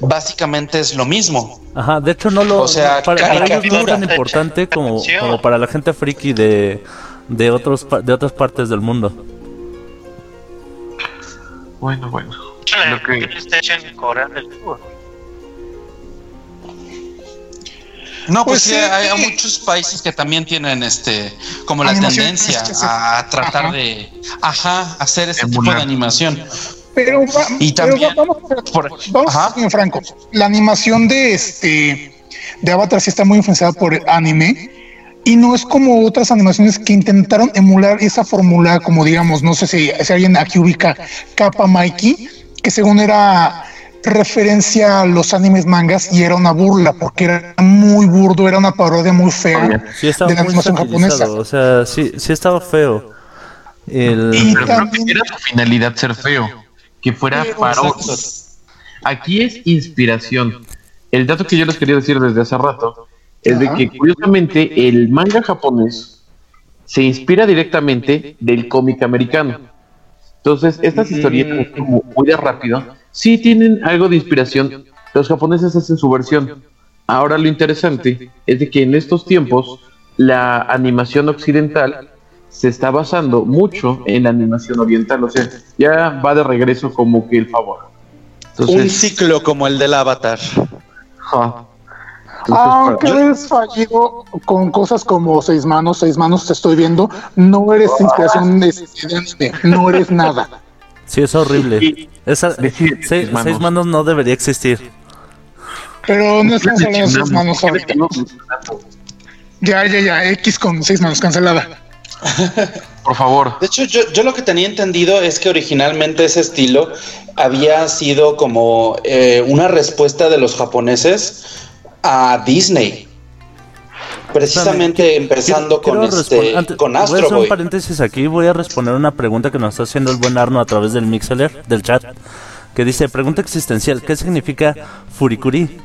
básicamente es lo mismo. Ajá, de hecho no lo... O sea, para, ellos no es tan importante como, como para la gente friki de, de, otros, de otras partes del mundo. Bueno, bueno. No, pues, pues sí, hay, muchos países que también tienen este como la tendencia a tratar de ajá, hacer ese tipo de animación. Pero, y también, vamos, vamos a ser francos. La animación de este de Avatar sí está muy influenciada por el anime y no es como otras animaciones que intentaron emular esa fórmula, como digamos, no sé si, si alguien aquí ubica Kappa Mikey, que según era referencia a los animes mangas y era una burla porque era muy burdo, era una parodia muy fea de la animación japonesa. O sea, sí, sí estaba feo. El... Y también... era su finalidad ser feo que fuera parodia. Aquí es inspiración. El dato que yo les quería decir desde hace rato es de que curiosamente el manga japonés se inspira directamente del cómic americano. Entonces, estas historietas como muy de rápido, sí tienen algo de inspiración. Los japoneses hacen su versión. Ahora lo interesante es de que en estos tiempos la animación occidental se está basando mucho en la animación oriental, o sea, ya va de regreso como que el favor. un ciclo como el del Avatar. Aunque eres fallido con cosas como seis manos, seis manos te estoy viendo, no eres inspiración de, anime, no eres nada. Sí, es horrible. seis, manos. no debería existir. Pero no estamos hablando de seis manos ahorita. Ya, ya, ya, X con seis manos cancelada. Por favor. De hecho, yo, lo que tenía entendido es que originalmente ese estilo había sido como eh, una respuesta de los japoneses a Disney. Precisamente empezando con este con Astro Voy a hacer un paréntesis aquí, voy a responder una pregunta que nos está haciendo el buen Arno a través del Mixler, del chat, que dice, pregunta existencial, ¿qué significa Furikuri?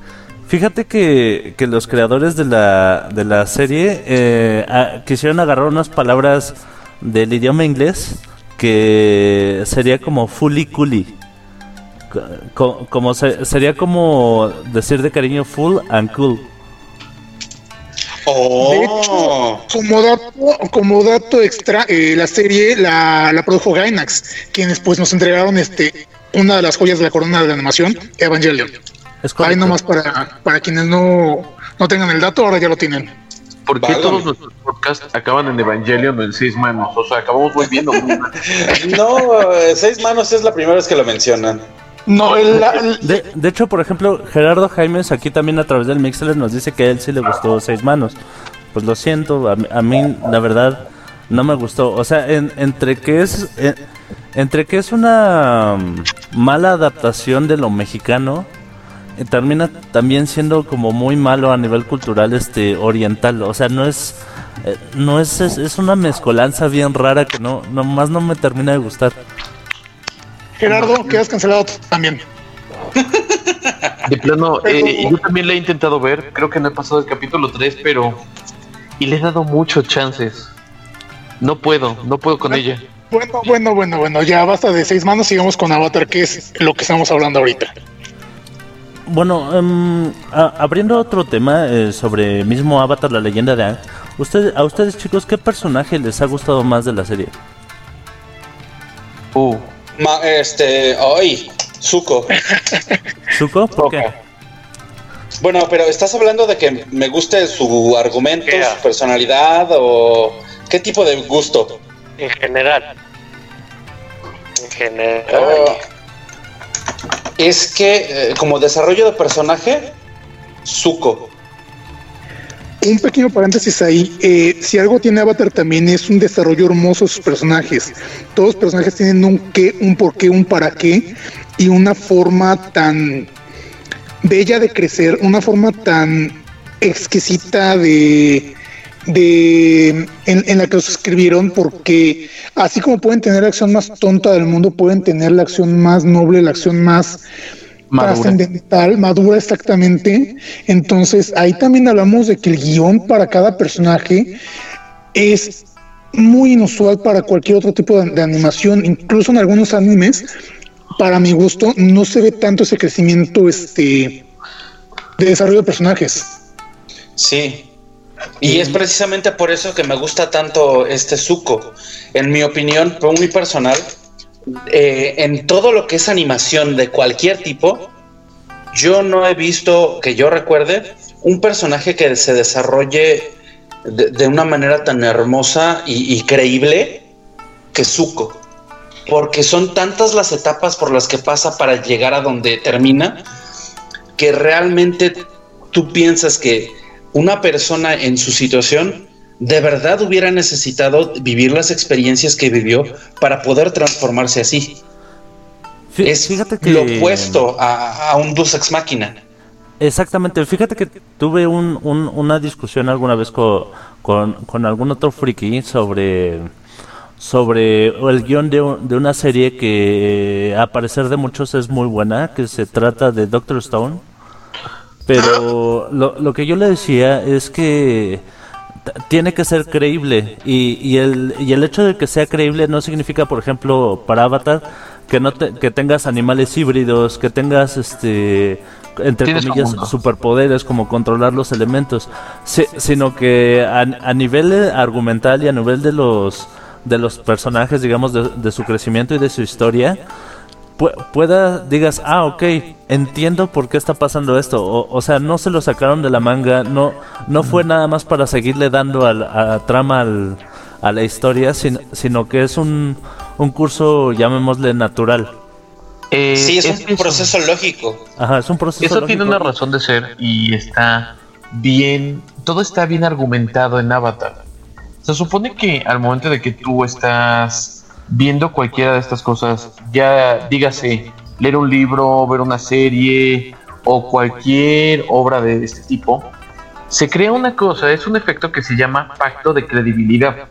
Fíjate que, que los creadores de la, de la serie eh, quisieron agarrar unas palabras del idioma inglés que sería como fully cooly. como sería como decir de cariño full and cool. Oh. como dato, como dato extra, eh, la serie la, la produjo Gainax, quienes pues nos entregaron este una de las joyas de la corona de la animación, Evangelion. Ahí nomás para, para quienes no, no tengan el dato, ahora ya lo tienen. ¿Por qué todos nuestros podcasts acaban en Evangelion o en Seis Manos? O sea, acabamos muy viendo. no, Seis Manos es la primera vez que lo mencionan. No, el, De, de, hecho, por ejemplo, Gerardo Jaimes aquí también a través del Mixler nos dice que a él sí le gustó Seis Manos. Pues lo siento, a, mí la verdad no me gustó. O sea, entre que es entre que es una mala adaptación de lo mexicano eh, termina también siendo como muy malo a nivel cultural este oriental. O sea no es eh, no es, es, una mezcolanza bien rara que no nomás no me termina de gustar. Gerardo quedas cancelado también. De plano eh, yo también le he intentado ver creo que no he pasado el capítulo 3 pero y le he dado muchos chances. No puedo no puedo con ella. Bueno bueno bueno bueno ya basta de seis manos sigamos con Avatar que es lo que estamos hablando ahorita bueno, em, abriendo otro tema eh, sobre mismo Avatar, la leyenda de Aang, usted, a ustedes chicos, ¿qué personaje les ha gustado más de la serie? Uh, este, ay, Zuko. ¿Zuko? ¿Por qué? Bueno, pero estás hablando de que me guste su argumento, su personalidad o qué tipo de gusto. En general. En general. Oh. Es que eh, como desarrollo de personaje, Zuko. Un pequeño paréntesis ahí. Eh, si algo tiene Avatar también es un desarrollo hermoso de sus personajes. Todos los personajes tienen un qué, un por qué, un para qué y una forma tan bella de crecer, una forma tan exquisita de, de en, la que los escribieron, porque así como pueden tener la acción más tonta del mundo, pueden tener la acción más noble, la acción más trascendental, madura exactamente. Entonces ahí también hablamos de que el guion para cada personaje es muy inusual para cualquier otro tipo de animación, incluso en algunos animes para mi gusto, no se ve tanto ese crecimiento este, de desarrollo de personajes. Sí. Y es precisamente por eso que me gusta tanto este Zuko. En mi opinión, muy personal, eh, en todo lo que es animación de cualquier tipo, yo no he visto, que yo recuerde, un personaje que se desarrolle de, una manera tan hermosa y, y creíble que Zuko porque son tantas las etapas por las que pasa para llegar a donde termina, que realmente tú piensas que una persona en su situación de verdad hubiera necesitado vivir las experiencias que vivió para poder transformarse así. es fíjate que... lo opuesto a, un Deus Ex Máquina. Exactamente, fíjate que tuve una discusión alguna vez con, con algún otro friki sobre sobre el guion de, de, una serie que a parecer de muchos es muy buena, que se trata de Doctor Stone. Pero lo, lo que yo le decía es que tiene que ser creíble y, y, el, y el hecho de que sea creíble no significa, por ejemplo, para Avatar, que no que tengas animales híbridos, que tengas este entre comillas superpoderes como controlar los elementos, sino que a, a nivel argumental y a nivel de los de los personajes, digamos, de, su crecimiento y de su historia, pueda, digas, ah, ok, entiendo por qué está pasando esto. O, sea, no se lo sacaron de la manga, no, no fue nada más para seguirle dando al, a, trama al, a la historia, sino, sino que es un, un curso, llamémosle, natural. Eh, sí, es, un proceso lógico. Ajá, es un proceso Eso tiene una razón de ser y está bien, todo está bien argumentado en Avatar. Se supone que al momento de que tú estás viendo cualquiera de estas cosas, ya dígase leer un libro, ver una serie o cualquier obra de este tipo, se crea una cosa, es un efecto que se llama pacto de credibilidad,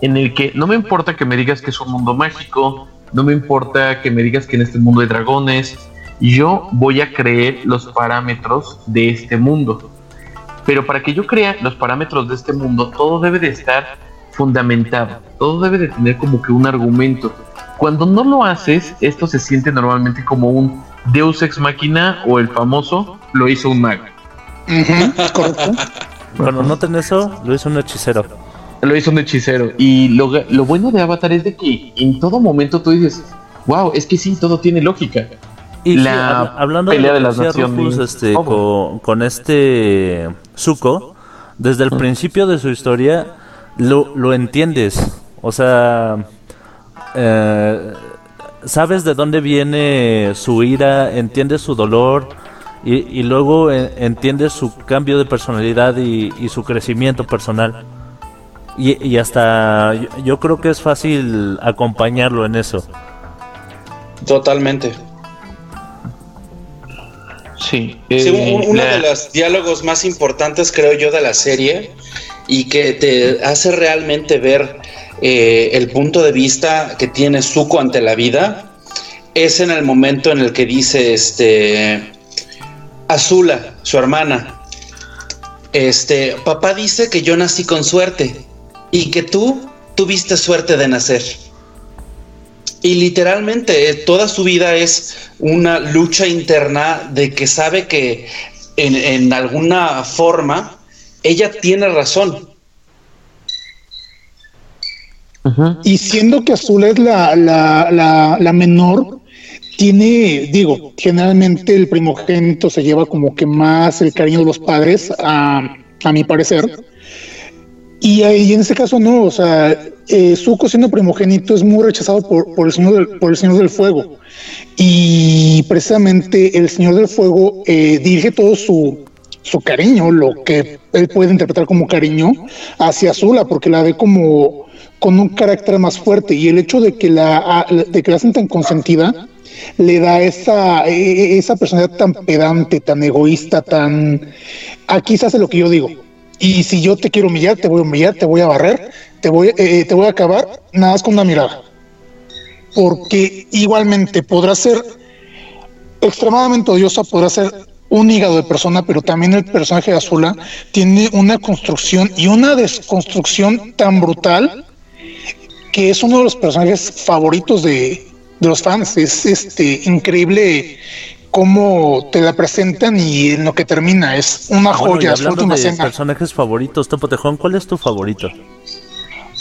en el que no me importa que me digas que es un mundo mágico, no me importa que me digas que en este mundo hay dragones, yo voy a creer los parámetros de este mundo. Pero para que yo crea los parámetros de este mundo, todo debe de estar fundamentado, todo debe de tener como que un argumento. Cuando no lo haces, esto se siente normalmente como un Deus ex machina o el famoso lo hizo un mag. Bueno, no ten eso, lo hizo un hechicero. Lo hizo un hechicero. Y lo, lo bueno de Avatar es de que en todo momento tú dices, wow, es que sí, todo tiene lógica. Y la hablando pelea de, las naciones este, con, este Zuko, desde el principio de su historia lo, lo entiendes. O sea, eh, sabes de dónde viene su ira, entiendes su dolor y, y luego entiendes su cambio de personalidad y, y su crecimiento personal. Y, y hasta yo creo que es fácil acompañarlo en eso. Totalmente. Sí. Eh, uno de los diálogos más importantes, creo yo, de la serie y que te hace realmente ver eh, el punto de vista que tiene Zuko ante la vida es en el momento en el que dice este Azula, su hermana, este, papá dice que yo nací con suerte y que tú tuviste suerte de nacer. Y literalmente eh, toda su vida es una lucha interna de que sabe que en, alguna forma ella tiene razón. Y siendo que Azul es la, la, la, menor, tiene, digo, generalmente el primogénito se lleva como que más el cariño de los padres, a, a mi parecer. Y, ahí en este caso no, o sea, eh, Zuko siendo primogénito es muy rechazado por, por, el señor del, por el Señor del Fuego. Y precisamente el Señor del Fuego eh, dirige todo su, su cariño, lo que él puede interpretar como cariño, hacia Azula, porque la ve como con un carácter más fuerte. Y el hecho de que la, de que la hacen tan consentida le da esa, e, e, esa personalidad tan pedante, tan egoísta, tan... Aquí se hace lo que yo digo y si yo te quiero humillar, te voy a humillar, te voy a barrer, te voy, eh, eh, te voy a acabar, nada más con una mirada. Porque igualmente podrá ser extremadamente odiosa, podrá ser un hígado de persona, pero también el personaje de Azula tiene una construcción y una desconstrucción tan brutal que es uno de los personajes favoritos de, de los fans. Es este increíble cómo te la presentan y en lo que termina. Es una joya. Su última de personajes favoritos, Topo Tejón, ¿cuál es tu favorito?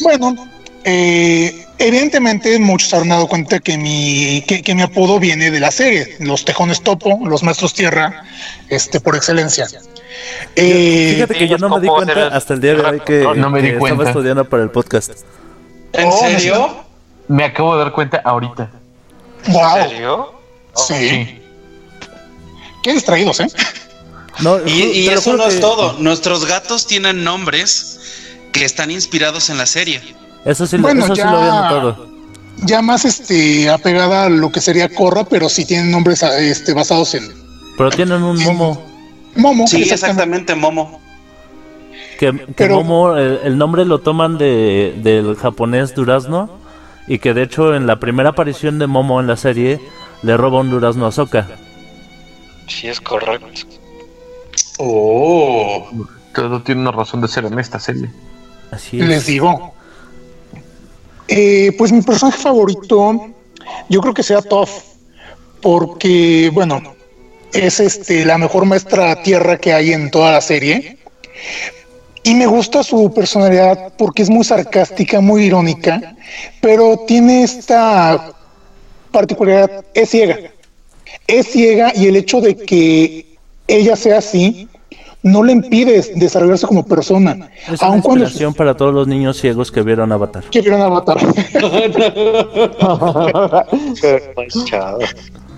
Bueno, eh, evidentemente muchos han dado cuenta que mi, que, mi apodo viene de la serie, los Tejones Topo, los Maestros Tierra, este por excelencia. Eh, Fíjate que yo no me di cuenta hasta el día de hoy que, no, me di cuenta. estaba estudiando para el podcast. ¿En oh, serio? Me acabo de dar cuenta ahorita. ¿En serio? sí. Qué distraídos, ¿eh? y, eso no es todo. Nuestros gatos tienen nombres que están inspirados en la serie. Eso sí, bueno, eso ya, lo había notado. Ya más este apegada a lo que sería Corra, pero sí tienen nombres este, basados en. Pero tienen un Momo. Momo. Sí, exactamente, Momo. Que, Momo, el, nombre lo toman de, del japonés durazno. Y que de hecho en la primera aparición de Momo en la serie le roba un durazno a Soka. Sí, es correcto. Oh, todo tiene una razón de ser en esta serie. Así es. Les digo. Eh, pues mi personaje favorito, yo creo que sea Toph, porque, bueno, es este la mejor maestra tierra que hay en toda la serie. Y me gusta su personalidad porque es muy sarcástica, muy irónica, pero tiene esta particularidad, es ciega es ciega y el hecho de que ella sea así no le impide desarrollarse como persona. Es una inspiración para todos los niños ciegos que vieron Avatar. Que vieron Avatar.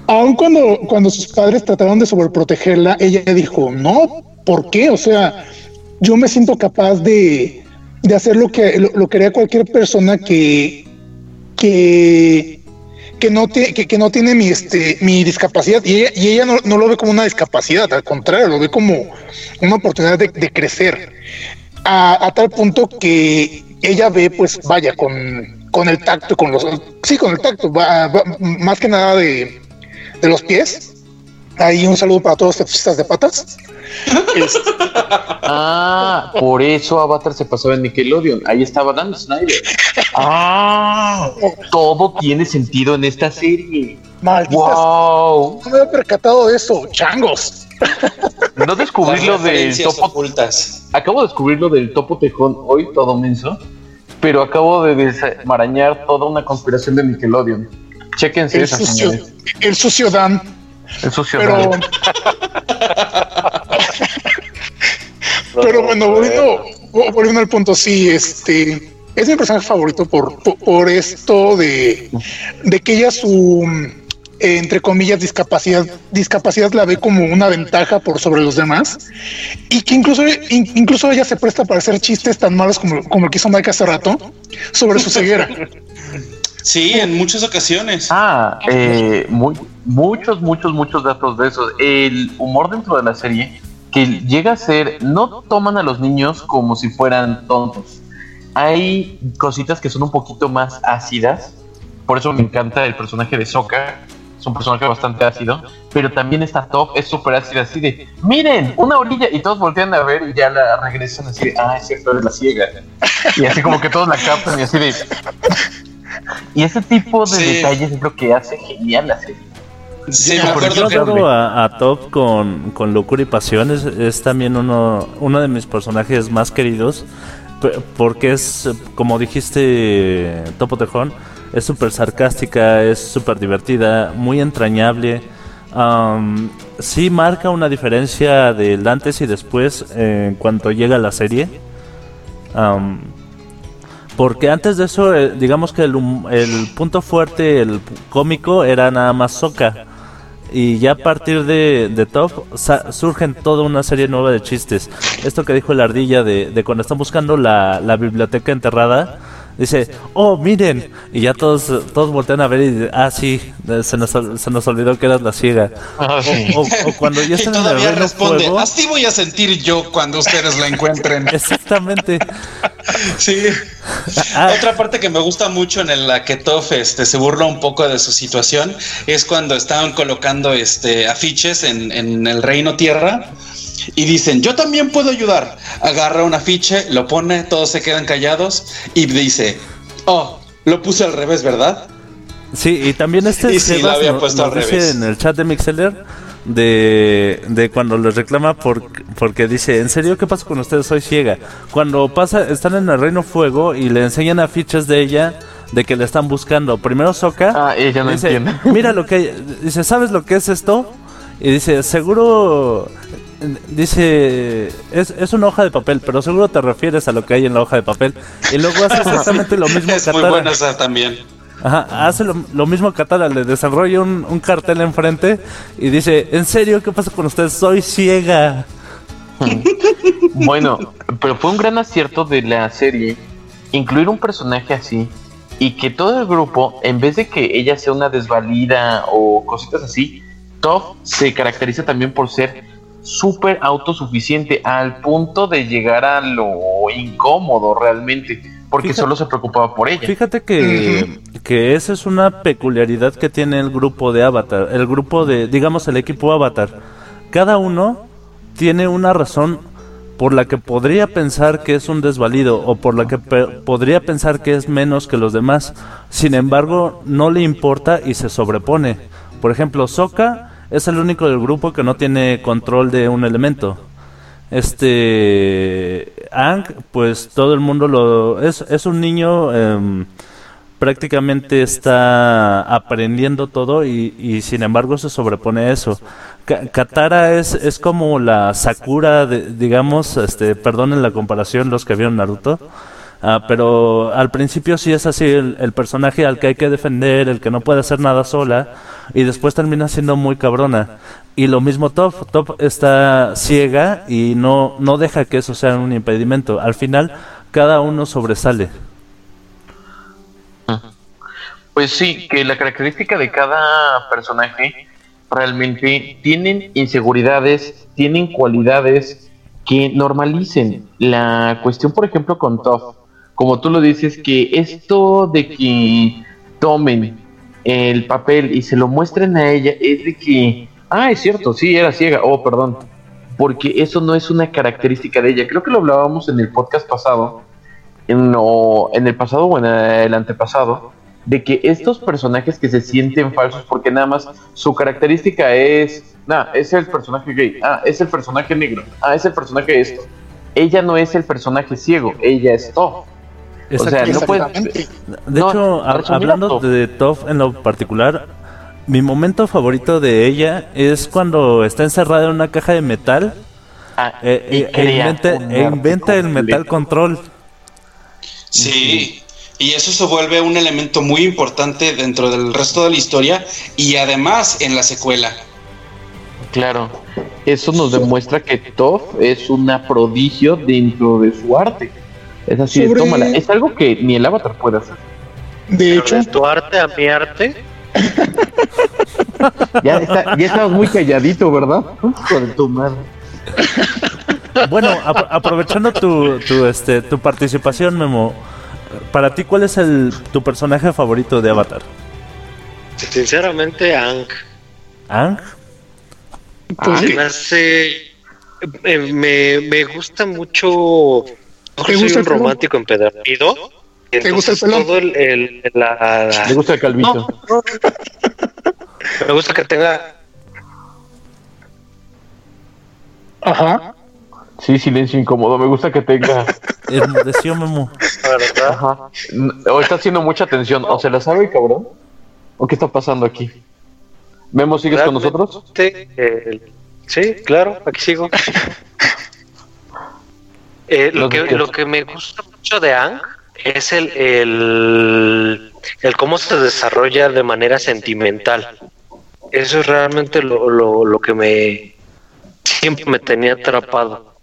Aun cuando, cuando sus padres trataron de sobreprotegerla, ella dijo, no, ¿por qué? O sea, yo me siento capaz de, de hacer lo que, lo que haría cualquier persona que, que que no, tiene, que, no tiene mi, este, mi discapacidad y ella, y ella no, lo ve como una discapacidad, al contrario, lo ve como una oportunidad de, crecer. A, tal punto que ella ve, pues vaya, con, con el tacto, con los, sí, con el tacto, más que nada de, de los pies. Ahí un saludo para todos los taxistas de patas. ah, por eso Avatar se pasaba en Nickelodeon. Ahí estaba Dan Snyder. Ah, todo tiene sentido en esta serie. wow. No me había percatado de eso, changos. No descubrí lo del topo. Ocultas. Acabo de descubrir lo del topo tejón hoy, todo menso. Pero acabo de desmarañar toda una conspiración de Nickelodeon. Chequense el El sucio. El sucio Dan. Pero bueno, volviendo, volviendo al punto, sí, este es mi personaje favorito por, por, esto de, de, que ella su entre comillas discapacidad discapacidad la ve como una ventaja por sobre los demás y que incluso incluso ella se presta para hacer chistes tan malos como, como el que hizo Mike hace rato sobre su ceguera. Sí, en muchas ocasiones. Ah, eh, muy, muchos, muchos, muchos datos de eso. El humor dentro de la serie que llega a ser, no toman a los niños como si fueran tontos. Hay cositas que son un poquito más ácidas, por eso me encanta el personaje de Sokka, es un personaje bastante ácido, pero también esta Top es súper ácida, así de, miren, una orilla, y todos voltean a ver y ya la regresan así de, ah, es cierto, eres la ciega. Y así como que todos la captan y así de... Y ese tipo de detalles es lo que hace genial la serie. Sí, me acuerdo a, a, Top con, con locura y pasión es, también uno, uno de mis personajes más queridos. porque es, como dijiste, Topo Tejón, es súper sarcástica, es súper divertida, muy entrañable. sí marca una diferencia del antes y después en cuanto llega la serie. Porque antes de eso, eh, digamos que el, punto fuerte, el cómico, era nada más Soca. Y ya a partir de, de Top surgen toda una serie nueva de chistes. Esto que dijo la ardilla de, de cuando están buscando la biblioteca enterrada dice, oh, miren. Y ya todos, todos voltean a ver y dicen, ah, sí, se nos, se nos olvidó que eras la ciega. Ah, o, cuando ya están en el responde, así voy a sentir yo cuando ustedes la encuentren. Exactamente. sí. Ah. Otra parte que me gusta mucho en la que Toff este, se burla un poco de su situación es cuando estaban colocando este, afiches en, en el Reino Tierra y dicen, yo también puedo ayudar. Agarra un afiche, lo pone, todos se quedan callados y dice, oh, lo puse al revés, ¿verdad? Sí, y también este y sí, lo había puesto al revés. en el chat de Mixeler de, de cuando les reclama por, porque dice, ¿en serio qué pasa con ustedes? Soy ciega. Cuando pasa, están en el Reino Fuego y le enseñan afiches de ella de que le están buscando. Primero Soca. Ah, ella no dice, entiende. Mira lo que dice, ¿sabes lo que es esto? Y dice, seguro dice, es, es una hoja de papel, pero seguro te refieres a lo que hay en la hoja de papel. Y luego hace exactamente lo mismo. Es muy buena esa también. Ajá, hace lo, mismo Katara, le desarrolla un, un, cartel enfrente y dice, ¿en serio qué pasa con ustedes? Soy ciega. bueno, pero fue un gran acierto de la serie incluir un personaje así y que todo el grupo, en vez de que ella sea una desvalida o cositas así, Toph se caracteriza también por ser súper autosuficiente al punto de llegar a lo incómodo realmente, porque solo se preocupaba por ella. Fíjate que, que esa es una peculiaridad que tiene el grupo de Avatar, el grupo de, digamos, el equipo Avatar. Cada uno tiene una razón por la que podría pensar que es un desvalido o por la que podría pensar que es menos que los demás. Sin embargo, no le importa y se sobrepone. Por ejemplo, Sokka es el único del grupo que no tiene control de un elemento. Este Ang, pues todo el mundo lo es, es un niño em, prácticamente está aprendiendo todo y, sin embargo se sobrepone a eso. Katara es, es como la Sakura, de, digamos, este, perdonen la comparación los que vieron Naruto, ah, pero al principio sí es así el, personaje al que hay que defender, el que no puede hacer nada sola, y después termina siendo muy cabrona. Y lo mismo Top, Top está ciega y no, no deja que eso sea un impedimento. Al final, cada uno sobresale. Pues sí, que la característica de cada personaje realmente tienen inseguridades, tienen cualidades que normalicen. La cuestión, por ejemplo, con Top, como tú lo dices, que esto de que tomen el papel y se lo muestren a ella es de que, ah, es cierto, sí, era ciega, oh, perdón, porque eso no es una característica de ella. Creo que lo hablábamos en el podcast pasado, en, en el pasado o en el antepasado, de que estos personajes que se sienten falsos porque nada más su característica es, nada, es el personaje gay, ah, es el personaje negro, ah, es el personaje esto. Ella no es el personaje ciego, ella es todo. O sea, no puede... De hecho, hablando de Toph en lo particular, mi momento favorito de ella es cuando está encerrada en una caja de metal ah, eh, eh, e inventa, el metal control. Sí, y eso se vuelve un elemento muy importante dentro del resto de la historia y además en la secuela. Claro, eso nos demuestra que Toph es una prodigio dentro de su arte. Es así, tómala. Es algo que ni el avatar puede hacer. De hecho. De tu arte a mi arte. ya, está, ya estabas muy calladito, ¿verdad? Con tu madre. Bueno, aprovechando tu, tu, este, tu participación, Memo, para ti, ¿cuál es el, tu personaje favorito de Avatar? Sinceramente, Ang. ¿Ang? Pues eh, me, me gusta mucho ¿Te gusta el romántico empedernido. ¿Te gusta el pelón? Todo el, el, la, Me gusta el calvito. Me gusta que tenga. Ajá. Sí, silencio incómodo. Me gusta que tenga. Enmudeció Memo. Ajá. O está haciendo mucha atención. O se la sabe, cabrón. ¿O qué está pasando aquí? Memo, ¿sigues con nosotros? sí, claro, aquí sigo. Eh, lo, que, lo que me gusta mucho de Ang es el, el, el, cómo se desarrolla de manera sentimental. Eso es realmente lo, lo, lo que me siempre me tenía atrapado.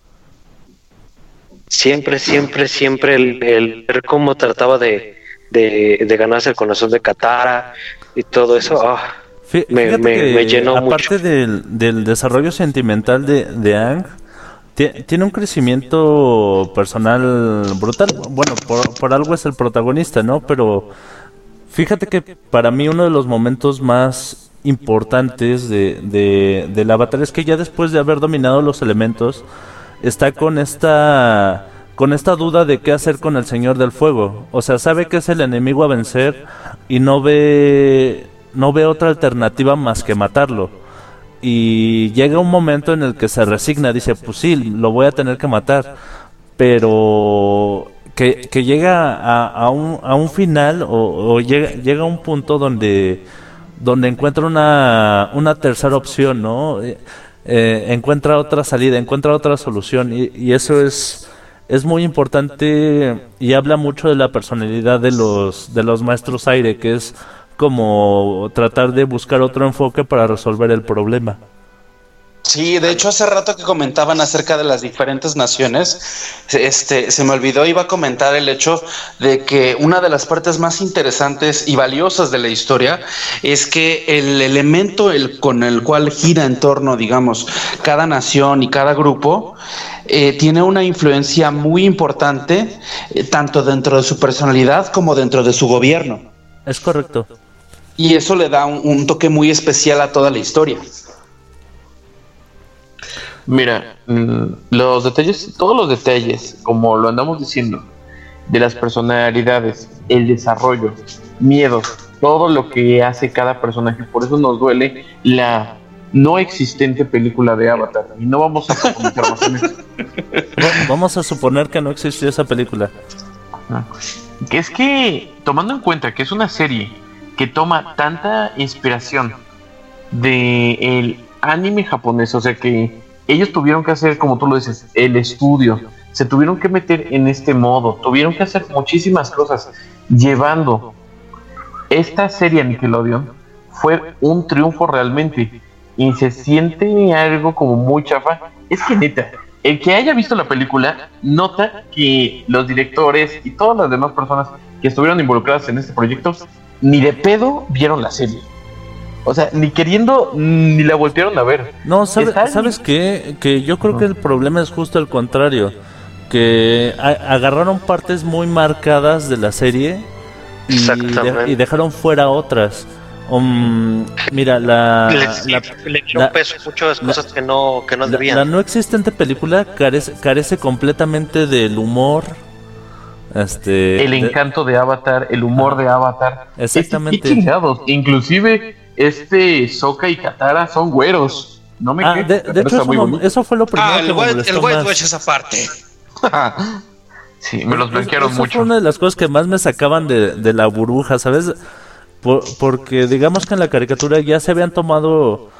Siempre, siempre, siempre el, ver cómo trataba de, de, ganarse el corazón de Katara y todo eso. Ah, me, me, llenó aparte Del, del desarrollo sentimental de, de Ang, tiene un crecimiento personal brutal. Bueno, por, algo es el protagonista, ¿no? Pero fíjate que para mí uno de los momentos más importantes de, de, del avatar es que ya después de haber dominado los elementos, está con esta con esta duda de qué hacer con el Señor del Fuego. O sea, sabe que es el enemigo a vencer y no ve no ve otra alternativa más que matarlo y llega un momento en el que se resigna, dice, pues sí, lo voy a tener que matar, pero que, que llega a, a, un, a un final o, llega, llega a un punto donde, donde encuentra una, una tercera opción, ¿no? Eh, eh, encuentra otra salida, encuentra otra solución y, y eso es es muy importante y habla mucho de la personalidad de los de los maestros aire que es como tratar de buscar otro enfoque para resolver el problema. Sí, de hecho hace rato que comentaban acerca de las diferentes naciones, este, se me olvidó, iba a comentar el hecho de que una de las partes más interesantes y valiosas de la historia es que el elemento el, con el cual gira en torno, digamos, cada nación y cada grupo, eh, tiene una influencia muy importante, eh, tanto dentro de su personalidad como dentro de su gobierno. Es correcto. Y eso le da un, toque muy especial a toda la historia. Mira, mm, los detalles, todos los detalles, como lo andamos diciendo, de las personalidades, el desarrollo, miedo, todo lo que hace cada personaje. Por eso nos duele la no existente película de Avatar. Y no vamos a Vamos a suponer que no existió esa película. Ah, es que, tomando en cuenta que es una serie que toma tanta inspiración de el anime japonés, o sea que ellos tuvieron que hacer, como tú lo dices, el estudio, se tuvieron que meter en este modo, tuvieron que hacer muchísimas cosas, llevando esta serie a Nickelodeon fue un triunfo realmente y se siente algo como muy chafa. Es que neta, el que haya visto la película nota que los directores y todas las demás personas que estuvieron involucradas en este proyecto ni de pedo vieron la serie. O sea, ni queriendo, ni la voltearon a ver. No, ¿sabes qué? Que yo creo que el problema es justo el contrario. Que agarraron partes muy marcadas de la serie y, dejaron fuera otras. Um, mira, la. Le, un peso muchas cosas que no, que no debían. La no existente película carece, carece completamente del humor este, el encanto de, Avatar, el humor de Avatar. Exactamente. Inclusive, este Soka y Katara son güeros. No me ah, de, hecho, eso, fue lo primero ah, el que el White esa parte. sí, me los blanquearon mucho. Fue una de las cosas que más me sacaban de, la burbuja, ¿sabes? porque digamos que en la caricatura ya se habían tomado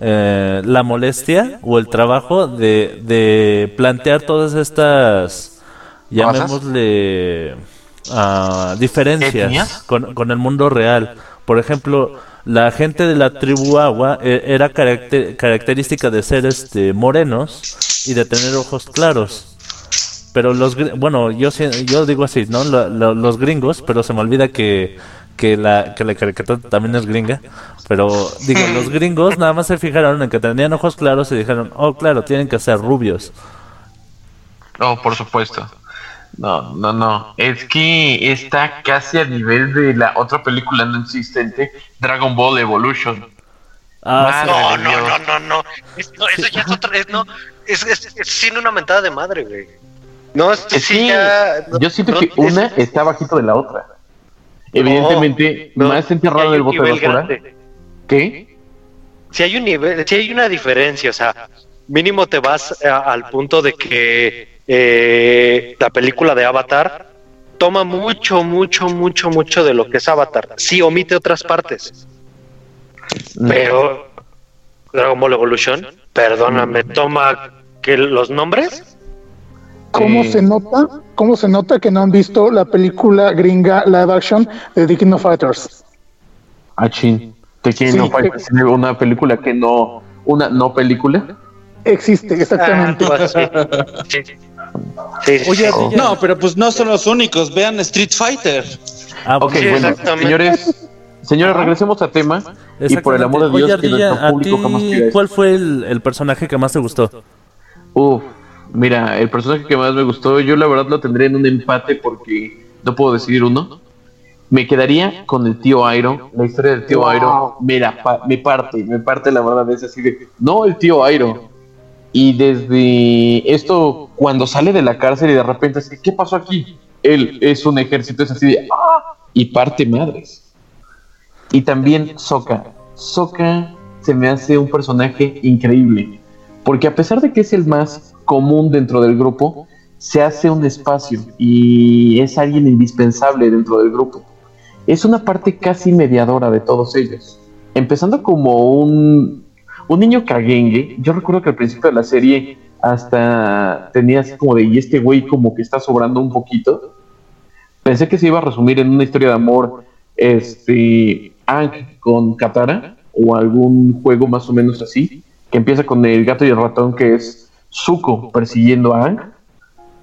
eh, la molestia o el trabajo de, de plantear todas estas llamémosle uh, diferencias con, con, el mundo real. Por ejemplo, la gente de la tribu agua eh, era característica de ser este morenos y de tener ojos claros. Pero los bueno, yo yo digo así, ¿no? los gringos, pero se me olvida que que la, que la caricatura también es gringa. Pero digo, los gringos nada más se fijaron en que tenían ojos claros y dijeron, oh, claro, tienen que ser rubios. Oh, por supuesto. No, no, no. Es que está casi a nivel de la otra película no existente, Dragon Ball Evolution. Ah, no, no, no, no, no, eso ya es otra, es, no, es, es, sin una mentada de madre, güey. No, es sí, ya, yo siento que una está bajito de la otra. Evidentemente, más enterrado del bote de basura. ¿Qué? Si hay un nivel, si hay una diferencia, o sea, mínimo te vas al punto de que eh, la película de Avatar toma mucho, mucho, mucho, mucho de lo que es Avatar. Sí omite otras partes. Mm. Pero Dragon Ball Evolution, perdóname, toma que los nombres. ¿Cómo se nota? ¿Cómo se nota que no han visto la película gringa live action de The King of Fighters? Ah, chin. The King of Fighters, una película que no, una no película. Existe, exactamente. Ah, pues Oye, no, pero pues no son los únicos. Vean Street Fighter. Ah, ok, bueno, señores, señores, regresemos a tema. Y por el amor de Dios, que ¿Cuál fue el, personaje que más te gustó? Uf, mira, el personaje que más me gustó, yo la verdad lo tendría en un empate porque no puedo decidir uno. Me quedaría con el tío Airo. La historia del tío Airo me, me parte, me parte la verdad. Es así de, no el tío Airo. Y desde esto, cuando sale de la cárcel y de repente así, ¿qué pasó aquí? Él es un ejército, es así de, ¡ah! Y parte madres. Y también Soka. Soka se me hace un personaje increíble. Porque a pesar de que es el más común dentro del grupo, se hace un espacio y es alguien indispensable dentro del grupo. Es una parte casi mediadora de todos ellos. Empezando como un, un niño caguengue. Yo recuerdo que al principio de la serie hasta tenía así como de, y este güey como que está sobrando un poquito. Pensé que se iba a resumir en una historia de amor este, con Katara o algún juego más o menos así, que empieza con el gato y el ratón que es Zuko persiguiendo a Ang,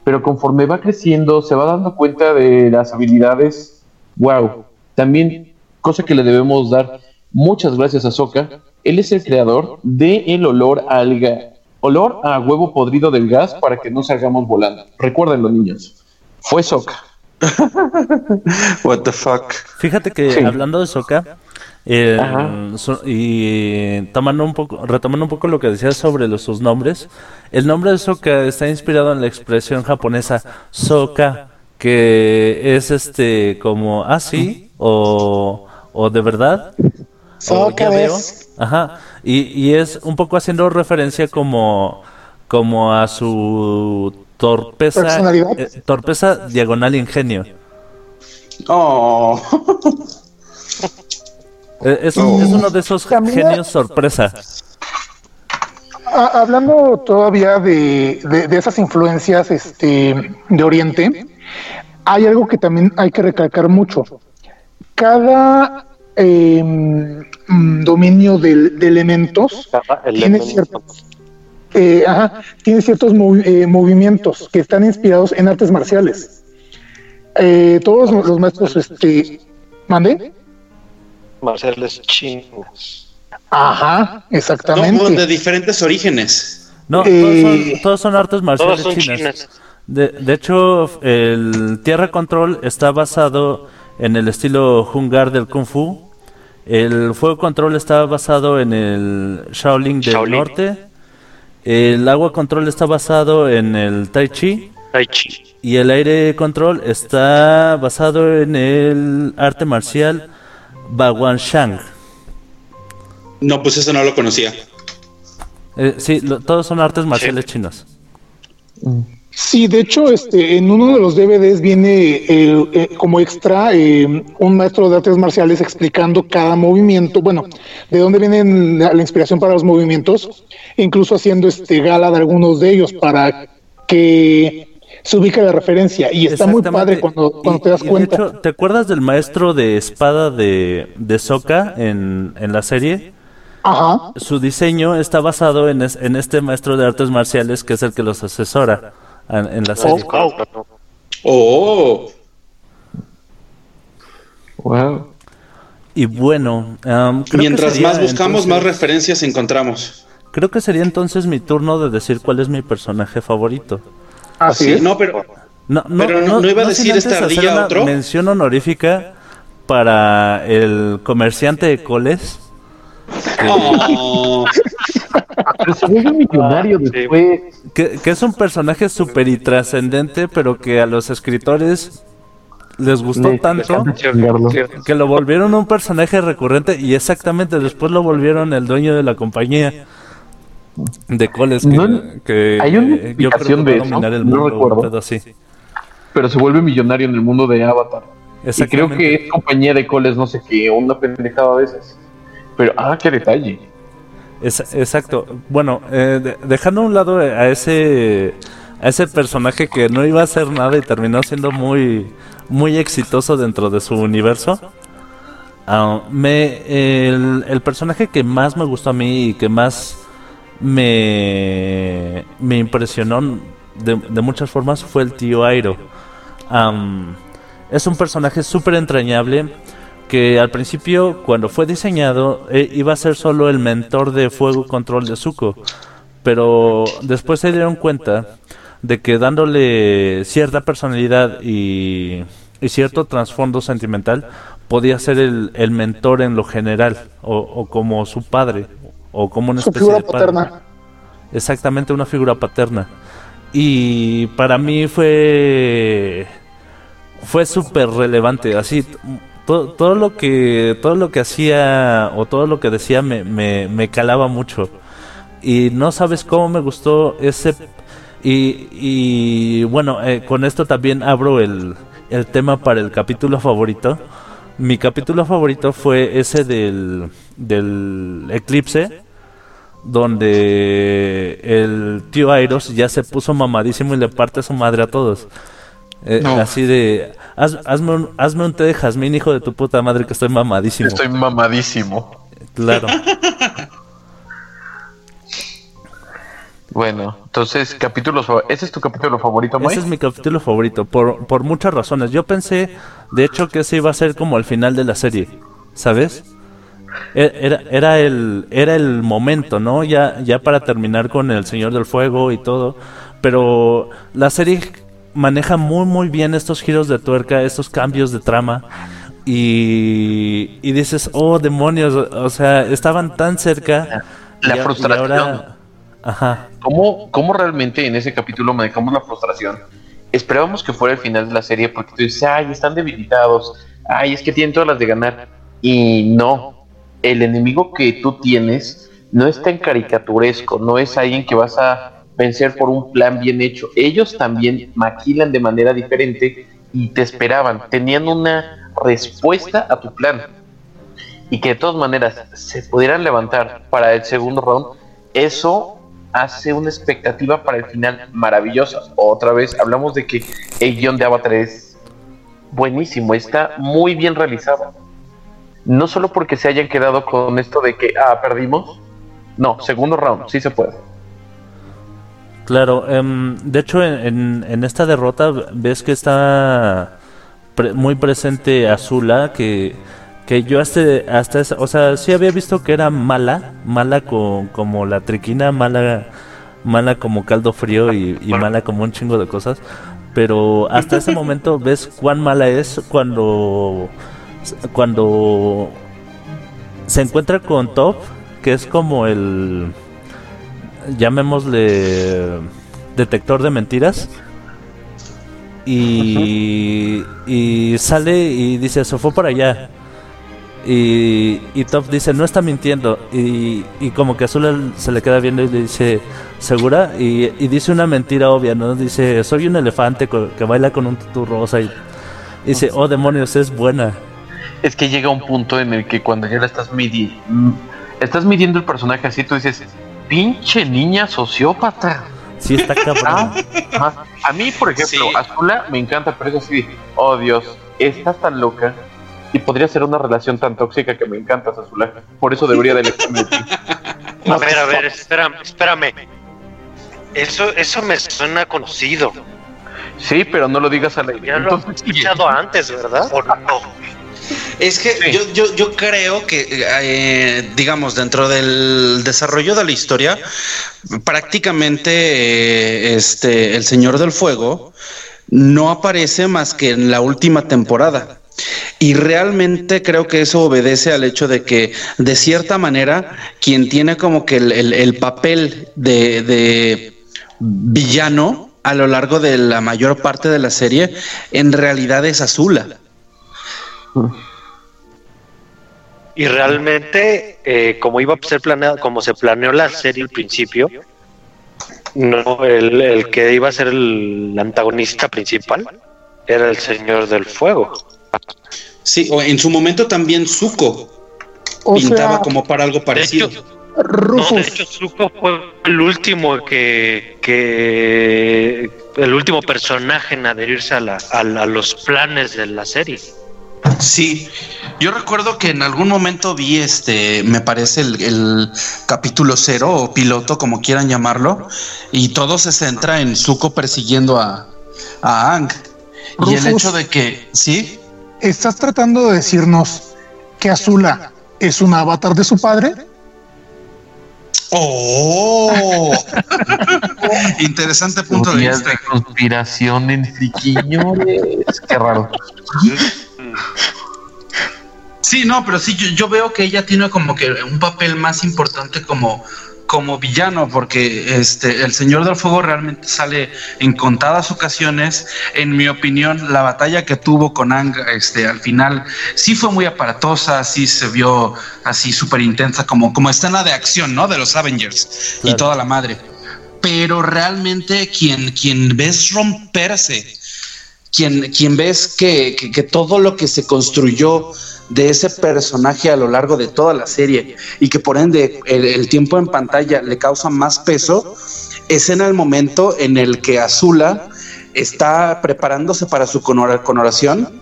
pero conforme va creciendo se va dando cuenta de las habilidades, wow, también cosa que le debemos dar muchas gracias a Soka, él es el creador de el olor a alga, olor a huevo podrido del gas para que no salgamos volando. Recuérdenlo niños, fue Soka. What the fuck. Fíjate que hablando de Soka, eh, y tomando un poco, retomando un poco lo que decías sobre los, sus nombres, el nombre de Soka está inspirado en la expresión japonesa Soka, que es este como así ah, o, o de verdad. Soka veo. Ajá. Y, y es un poco haciendo referencia como, como a su torpeza, eh, torpeza diagonal ingenio. Oh. Eh, es, uno de esos genios sorpresa. Hablando todavía de, de, esas influencias este, de Oriente, hay algo que también hay que recalcar mucho. Cada em, dominio de, elementos tiene ciertos, eh, tiene ciertos eh, movimientos que están inspirados en artes marciales. todos los maestros, este, ¿mande? marciales chinos. Ajá, exactamente. de diferentes orígenes. No, eh, todos, son, artes marciales chinas. De, de, hecho, el Tierra Control está basado en el estilo Hungar del Kung Fu. El Fuego Control está basado en el Shaolin del Norte. El Agua Control está basado en el Tai Chi. Tai Chi. Y el Aire Control está basado en el arte marcial Shang. No, pues eso no lo conocía. Eh, sí, todos son artes marciales chinos. Sí, de hecho, este, en uno de los DVDs viene eh, como extra eh, un maestro de artes marciales explicando cada movimiento, bueno, de dónde viene la, inspiración para los movimientos, incluso haciendo este gala de algunos de ellos para que se ubica la referencia y está muy padre cuando, cuando te das cuenta. hecho, ¿te acuerdas del maestro de espada de, de Soka en, en la serie? Ajá. Su diseño está basado en, en este maestro de artes marciales que es el que los asesora en, la serie. Oh. Wow. Y bueno, mientras más buscamos, más referencias encontramos. Creo que sería entonces mi turno de decir cuál es mi personaje favorito. Así No, pero. No, no, iba a decir esta ardilla otro. Mención honorífica para el comerciante de coles. Oh. Pero se vuelve millonario ah, después. Que, que, es un personaje súper y trascendente, pero que a los escritores les gustó tanto que lo volvieron un personaje recurrente y exactamente después lo volvieron el dueño de la compañía. de coles que, hay una explicación de eso, no recuerdo. Así. Pero se vuelve millonario en el mundo de Avatar. Y creo que es compañía de coles, no sé qué, una pendejada a veces. Pero, ah, qué detalle. Exacto. Bueno, eh, dejando a un lado a ese a ese personaje que no iba a hacer nada y terminó siendo muy muy exitoso dentro de su universo. Ah, me, el, personaje que más me gustó a mí y que más me, me impresionó de, muchas formas fue el tío Airo. es un personaje súper entrañable que al principio cuando fue diseñado eh, iba a ser solo el mentor de fuego control de Zuko. Pero después se dieron cuenta de que dándole cierta personalidad y, cierto trasfondo sentimental podía ser el, mentor en lo general o, como su padre o como una especie de paterna. Exactamente una figura paterna. Y para mí fue fue súper relevante, así todo, todo, lo que todo lo que hacía o todo lo que decía me, me, me calaba mucho y no sabes cómo me gustó ese y, bueno, eh, con esto también abro el, el tema para el capítulo favorito. Mi capítulo favorito fue ese del, del eclipse, donde el tío Airos ya se puso mamadísimo y le parte su madre a todos. Eh, así de, hazme, un, hazme un té de jazmín, hijo de tu puta madre, que estoy mamadísimo. Estoy mamadísimo. Claro. Bueno, entonces, capítulos, ¿ese es tu capítulo favorito, Ese es mi capítulo favorito, por, por muchas razones. Yo pensé, de hecho, que ese iba a ser como el final de la serie, ¿sabes? E, era, era, el, era el momento, ¿no? Ya, ya para terminar con El Señor del Fuego y todo. Pero la serie maneja muy, muy bien estos giros de tuerca, estos cambios de trama. Y, y dices, oh, demonios, o sea, estaban tan cerca. La, frustración. Ajá. ¿Cómo, ¿Cómo realmente en ese capítulo manejamos la frustración? Esperábamos que fuera el final de la serie porque tú dices, ay, están debilitados, ay, es que tienen todas las de ganar. Y no, el enemigo que tú tienes no es tan caricaturesco, no es alguien que vas a vencer por un plan bien hecho. Ellos también maquilan de manera diferente y te esperaban, tenían una respuesta a tu plan. Y que de todas maneras se pudieran levantar para el segundo round, eso hace una expectativa para el final maravillosa. Otra vez hablamos de que el guion de Avatar es buenísimo, está muy bien realizado. No solo porque se hayan quedado con esto de que, ah, perdimos. No, segundo round, sí se puede. Claro, em, de hecho en, en, esta derrota ves que está muy presente Azula, que que yo hasta, hasta esa, o sea, sí había visto que era mala, mala como la triquina, mala, mala como caldo frío y, mala como un chingo de cosas, pero hasta ese momento ves cuán mala es cuando, cuando se encuentra con Top, que es como el, llamémosle, detector de mentiras. Y, y sale y dice, se fue por allá y, y Top dice, no está mintiendo. Y, y como que Azul se le queda viendo y le dice, ¿segura? Y, dice una mentira obvia, ¿no? Dice, soy un elefante que baila con un tutu rosa. Y dice, oh demonios, es buena. Es que llega un punto en el que cuando ya la estás midiendo, estás midiendo el personaje así, tú dices, pinche niña sociópata. Sí, está cabrón. Ah, a mí, por ejemplo, Azula me encanta, pero es así, oh Dios, estás tan loca y podría ser una relación tan tóxica que me encanta, Azulá. Por eso debería de elegirme A ver, a ver, espérame, espérame. Eso, eso me suena conocido. Sí, pero no lo digas a la Ya lo he escuchado antes, ¿verdad? ¿O no? Es que yo, yo, yo, creo que, eh, digamos, dentro del desarrollo de la historia, prácticamente eh, este, el Señor del Fuego no aparece más que en la última temporada. Y realmente creo que eso obedece al hecho de que, de cierta manera, quien tiene como que el, papel de, villano a lo largo de la mayor parte de la serie, en realidad es Azula. Y realmente, eh, como iba a ser planeado, como se planeó la serie al principio, no, el, que iba a ser el antagonista principal era el Señor del Fuego. Sí, o en su momento también Zuko pintaba como para algo parecido. de hecho, Zuko fue el último que, que el último personaje en adherirse a, a los planes de la serie. Sí, yo recuerdo que en algún momento vi este, me parece el, capítulo cero o piloto, como quieran llamarlo, y todo se centra en Zuko persiguiendo a, a Ang. y el hecho de que, ¿sí? ¿Estás tratando de decirnos que Azula es un avatar de su padre? Oh, interesante punto de vista. de conspiración en friquiñones. Qué raro. Sí, no, pero sí, yo, veo que ella tiene como que un papel más importante como, como villano, porque este el Señor del Fuego realmente sale en contadas ocasiones. En mi opinión, la batalla que tuvo con Ang este, al final sí fue muy aparatosa, sí se vio así súper intensa, como, como escena de acción, ¿no? De los Avengers y toda la madre. Pero realmente quien, quien ves romperse, quien, quien ves que, que todo lo que se construyó de ese personaje a lo largo de toda la serie y que por ende el, tiempo en pantalla le causa más peso, es en el momento en el que Azula está preparándose para su coronación,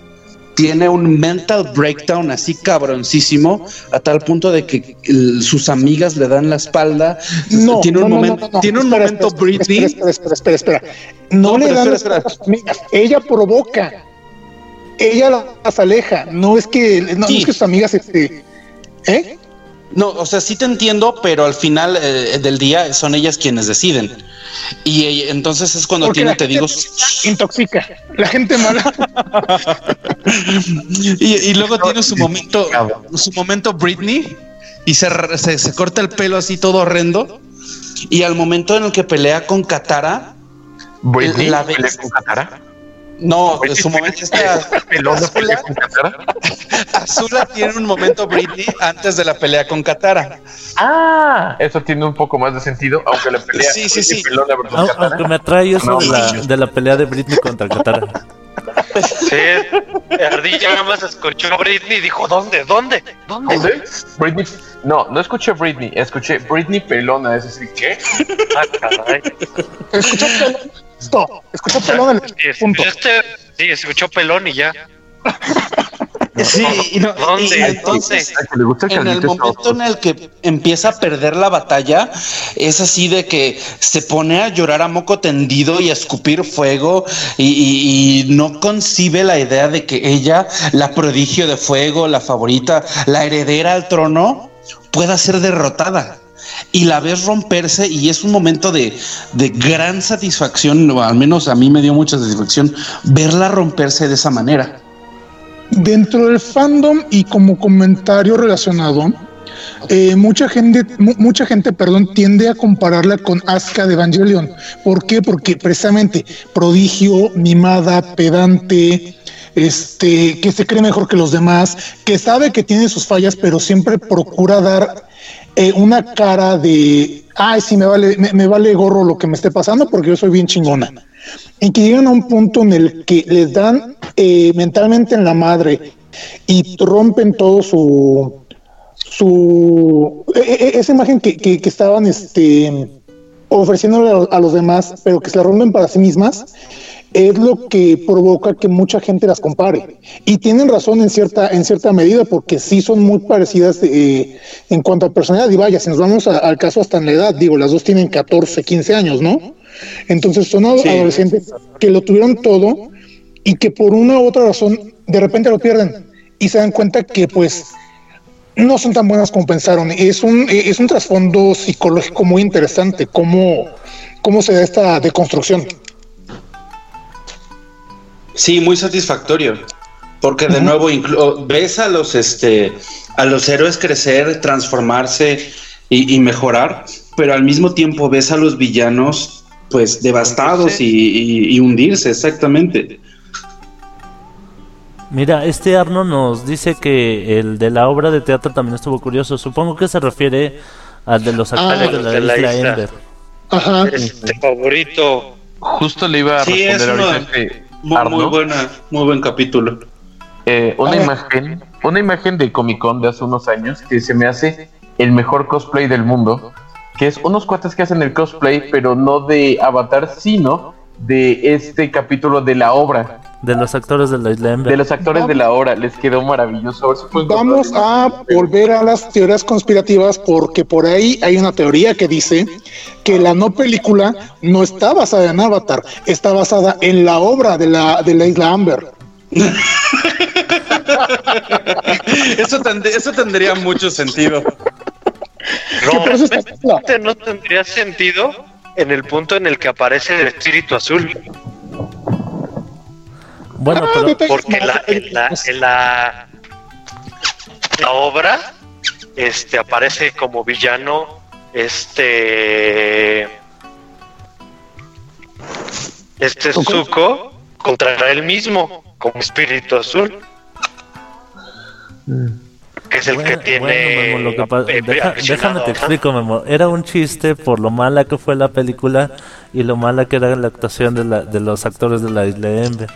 tiene un mental breakdown así cabroncísimo a tal punto de que sus amigas le dan la espalda. No, tiene un momento, tiene un momento Britney. Espera, espera, espera, espera, No, le dan Ella provoca ella las aleja, no es que, no, es que sus amigas, este, ¿eh? No, o sea, sí te entiendo, pero al final eh, del día son ellas quienes deciden. Y entonces es cuando tiene, te digo. Intoxica. La gente mala. y, luego tiene su momento, su momento Britney, y se, se, corta el pelo así todo horrendo. Y al momento en el que pelea con Katara, Britney la pelea con Katara. No, en su momento está Azula, Azula tiene un momento Britney antes de la pelea con Katara. Ah, eso tiene un poco más de sentido, aunque la pelea sí, sí, sí. Aunque me atrae eso de, la, de la pelea de Britney contra Katara. Sí, Ardilla nada más escuchó a Britney y dijo, ¿dónde? ¿Dónde? ¿Dónde? Britney. No, no escuché Britney, escuché Britney pelona, es decir, ¿qué? Ah, caray. Escuché Stop. Escuchó pelón. El, punto. Este, sí, escuchó pelón y ya. Sí, y, no, entonces, en el momento en el que empieza a perder la batalla, es así de que se pone a llorar a moco tendido y a escupir fuego y, y, no concibe la idea de que ella, la prodigio de fuego, la favorita, la heredera al trono, pueda ser derrotada y la ves romperse y es un momento de, gran satisfacción, al menos a mí me dio mucha satisfacción verla romperse de esa manera. Dentro del fandom y como comentario relacionado, eh, mucha gente, mucha gente, perdón, tiende a compararla con Asuka de Evangelion. ¿Por qué? Porque precisamente prodigio, mimada, pedante, este, que se cree mejor que los demás, que sabe que tiene sus fallas, pero siempre procura dar eh, una cara de, ay, sí, me vale, me, vale gorro lo que me esté pasando porque yo soy bien chingona. En que llegan a un punto en el que les dan eh, mentalmente en la madre y rompen todo su, su, e, e, e, esa imagen que, que, estaban, este, ofreciéndole a, los demás, pero que se la rompen para sí mismas es lo que provoca que mucha gente las compare. Y tienen razón en cierta, en cierta medida, porque sí son muy parecidas eh, en cuanto a personalidad. Y vaya, si nos vamos al caso hasta en la edad, digo, las dos tienen 14, 15 años, ¿no? Entonces son adolescentes que lo tuvieron todo y que por una u otra razón de repente lo pierden y se dan cuenta que pues no son tan buenas como pensaron. Es un, es un trasfondo psicológico muy interesante cómo, cómo se da esta deconstrucción. Sí, muy satisfactorio. Porque de nuevo ves a los este a los héroes crecer, transformarse y, mejorar, pero al mismo tiempo ves a los villanos pues devastados y, hundirse, exactamente. Mira, este Arno nos dice que el de la obra de teatro también estuvo curioso. Supongo que se refiere al de los actores Ah, de la, de la isla isla. Ender. Ajá. Es tu favorito. Justo le iba a Sí, es responder uno ahorita este Muy, Arno. muy buena, muy buen capítulo. Eh, una Ah. imagen, una imagen de Comic Con de hace unos años que se me hace el mejor cosplay del mundo, que es unos cuates que hacen el cosplay, pero no de Avatar, sino de este capítulo de la obra, De los actores de la isla de los actores de la obra. Les quedó maravilloso. Vamos a volver a las teorías conspirativas porque por ahí hay una teoría que dice que la no película no está basada en Avatar, está basada en la obra de la, de la isla Amber. Eso, tend- eso tendría mucho sentido. Realmente no tendría sentido en el punto en el que aparece el espíritu azul. Bueno, Ah, pero Porque la, en, la, en la, la obra este, aparece como villano este este Zuko contra él mismo como espíritu azul que es el bueno, que tiene bueno, Memo, lo que pa- eh, deja- aficionado, déjame te ¿no? explico, Memo. Era un chiste por lo mala que fue la película y lo mala que era la actuación de, la, de los actores de la isla Ember.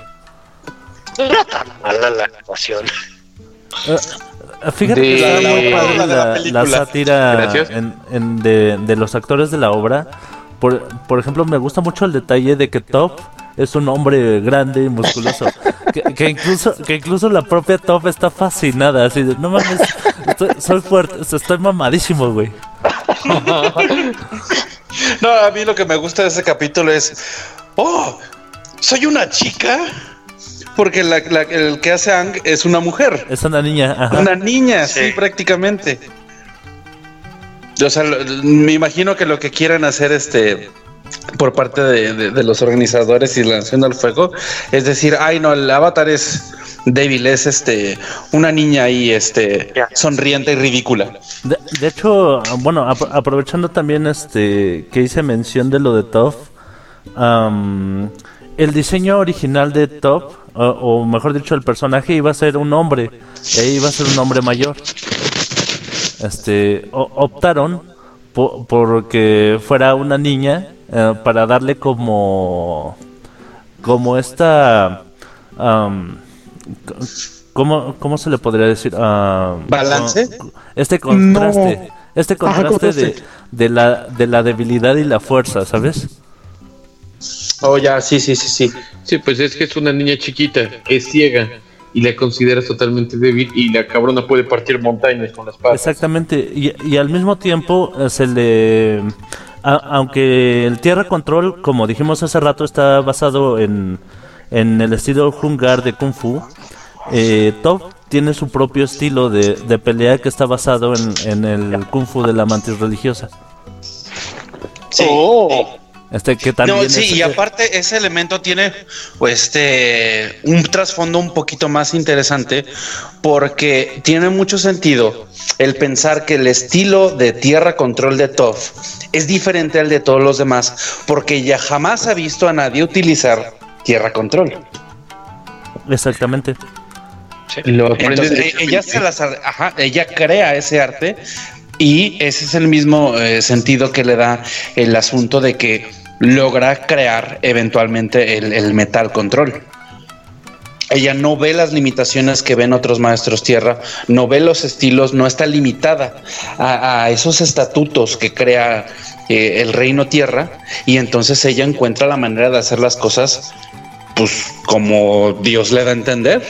No era tan mala la actuación Eh, Fíjate De- que estaba la muy padre la la, película. la sátira en, en de, de los actores de la obra. Por, por ejemplo, me gusta mucho el detalle de que Top es un hombre grande y musculoso. que, que incluso que incluso la propia Top está fascinada. Así de, no mames, estoy, soy fuerte, estoy mamadísimo, güey. No, a mí lo que me gusta de ese capítulo es, oh, soy una chica, porque la- la- el que hace Ang es una mujer, Es una niña, ajá. una niña, sí, Sí. prácticamente. O sea, me imagino que lo que quieren hacer este por parte de, de- de los organizadores y la Nación del Fuego es decir, ay no, el avatar es débil, es este una niña ahí este sonriente y ridícula. De, de hecho, bueno, apro- aprovechando también este que hice mención de lo de Top, el diseño original de Top, o, o mejor dicho, el personaje iba a ser un hombre, e iba a ser un hombre mayor. Este, o- optaron po- por que fuera una niña eh, para darle como, como esta, c- ¿cómo, ¿cómo se le podría decir? Am, ¿Balance? este contraste, este contraste de, de la de la debilidad y la fuerza, ¿sabes? Oh, ya, sí, sí, sí, sí. Sí, pues es que es una niña chiquita, es ciega y la consideras totalmente débil y la cabrona puede partir montañas con las patas. Exactamente, y, y al mismo tiempo se le a- aunque el Tierra Control, como dijimos hace rato, está basado en, en el estilo Hungar de Kung Fu, eh, Top tiene su propio estilo de, de pelea que está basado en, en el Kung Fu de la mantis religiosa. Sí. Oh. Este que también no, sí, es- y aparte ese elemento tiene pues, este un trasfondo un poquito más interesante porque tiene mucho sentido el pensar que el estilo de tierra control de Toff es diferente al de todos los demás porque ella jamás ha visto a nadie utilizar tierra control. Exactamente. Lo Entonces, e- ella se las ajá, ella crea ese arte y ese es el mismo eh, sentido que le da el asunto de que logra crear eventualmente el, metal control. Ella no ve las limitaciones que ven otros maestros tierra, no ve los estilos, no está limitada a, a esos estatutos que crea eh, el reino tierra y entonces ella encuentra la manera de hacer las cosas pues como Dios le da a entender.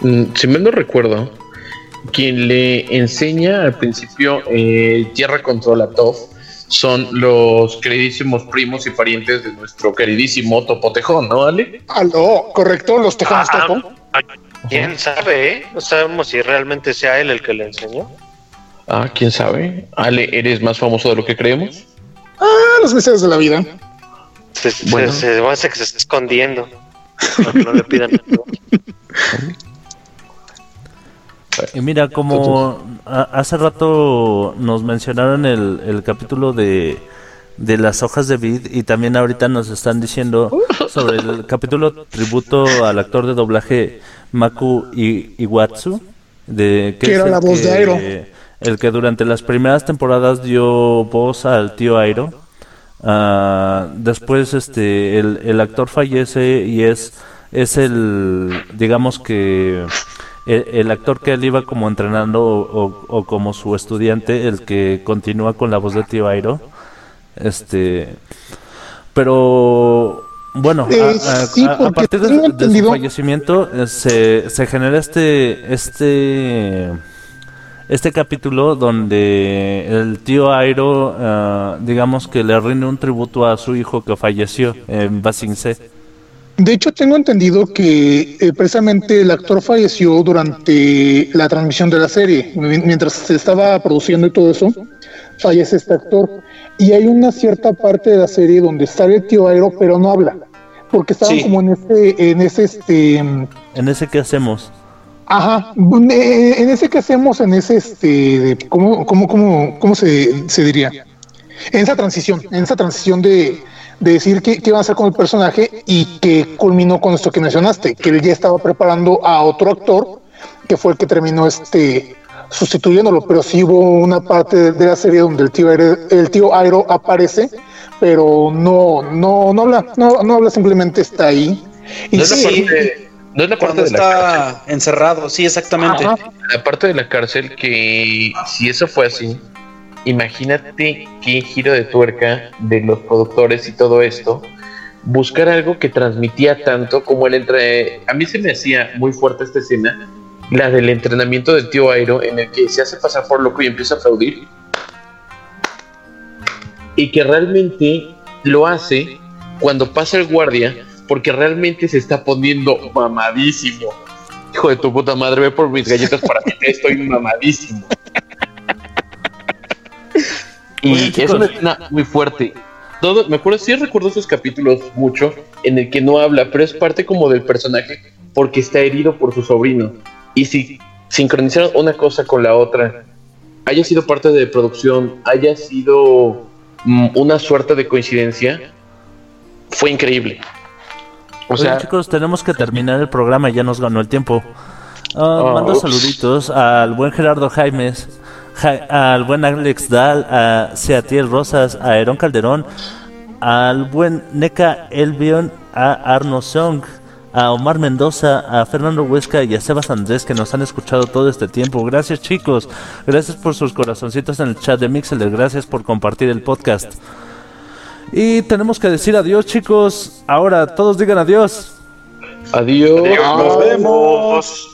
Mm, si mal no recuerdo, quien le enseña al principio eh, Tierra Control a Toph son los queridísimos primos y parientes de nuestro queridísimo Topotejón, ¿no, Ale? Aló, correcto, los tejanos Ah, topo. ah, ¿Quién sabe? eh? No sabemos si realmente sea él el que le enseñó. Ah, quién sabe. Ale, ¿eres más famoso de lo que creemos? Ah, los misterios de la vida. Se, se- Bueno. se me hace que se está escondiendo. No, no le pidan. Y mira, como hace rato nos mencionaron el, el capítulo de, de las hojas de vid y también ahorita nos están diciendo sobre el capítulo tributo al actor de doblaje Maku Iwatsu, de, que, era la voz de Airo. El que durante las primeras temporadas dio voz al tío Airo. Ah, después este el, el, actor fallece y es es el digamos que el, actor que él iba como entrenando o, como su estudiante el que continúa con la voz de tío Airo este pero bueno, a, partir de, su fallecimiento eh, se, se genera este, este, este capítulo donde el tío Airo, eh, digamos que le rinde un tributo a su hijo que falleció en Basing De hecho, tengo entendido que eh, precisamente el actor falleció durante la transmisión de la serie. Mientras se estaba produciendo y todo eso, fallece este actor. Y hay una cierta parte de la serie donde sale el tío Aero, pero no habla. Porque estaban como en ese, en ese, este. En ese que hacemos. Ajá, en ese que hacemos, en ese, este, ¿cómo, cómo, cómo, cómo se, se, diría? En esa transición, en esa transición de, de decir qué, qué va a hacer con el personaje y que culminó con esto que mencionaste, que él ya estaba preparando a otro actor, que fue el que terminó este, sustituyéndolo, pero sí hubo una parte de, la serie donde el tío, Aero, el tío Airo aparece, pero no, no, no habla, no, no habla, simplemente está ahí. Y no, es la parte, no es la parte de está la encerrado, sí, exactamente. La parte de la cárcel que si eso fue así, imagínate qué giro de tuerca de los productores y todo esto buscar algo que transmitía tanto como el entre a mí se me hacía muy fuerte esta escena la del entrenamiento del tío Airo, en el que se hace pasar por loco y empieza a aplaudir. Y que realmente lo hace cuando pasa el guardia, porque realmente se está poniendo mamadísimo. Hijo de tu puta madre, ve por mis galletas para que estoy mamadísimo. Y es una escena muy fuerte. Todo, me acuerdo, sí recuerdo esos capítulos mucho en el que no habla, pero es parte como del personaje porque está herido por su sobrino y si sincronizaron una cosa con la otra, haya sido parte de producción, haya sido mm, una suerte de coincidencia, fue increíble. O sea, chicos, tenemos que terminar el programa, ya nos ganó el tiempo. Uh, mando saluditos al buen Gerardo Jaimes, al buen Alex Dahl, a Seatiel Rosas, a Aaron Calderón, al buen Neka Elvion, a Arno Song a Omar Mendoza, a Fernando Huesca y a Sebas Andrés que nos han escuchado todo este tiempo. Gracias chicos, gracias por sus corazoncitos en el chat de Mixler, gracias por compartir el podcast. Y tenemos que decir adiós chicos, ahora todos digan adiós. Adiós, nos vemos.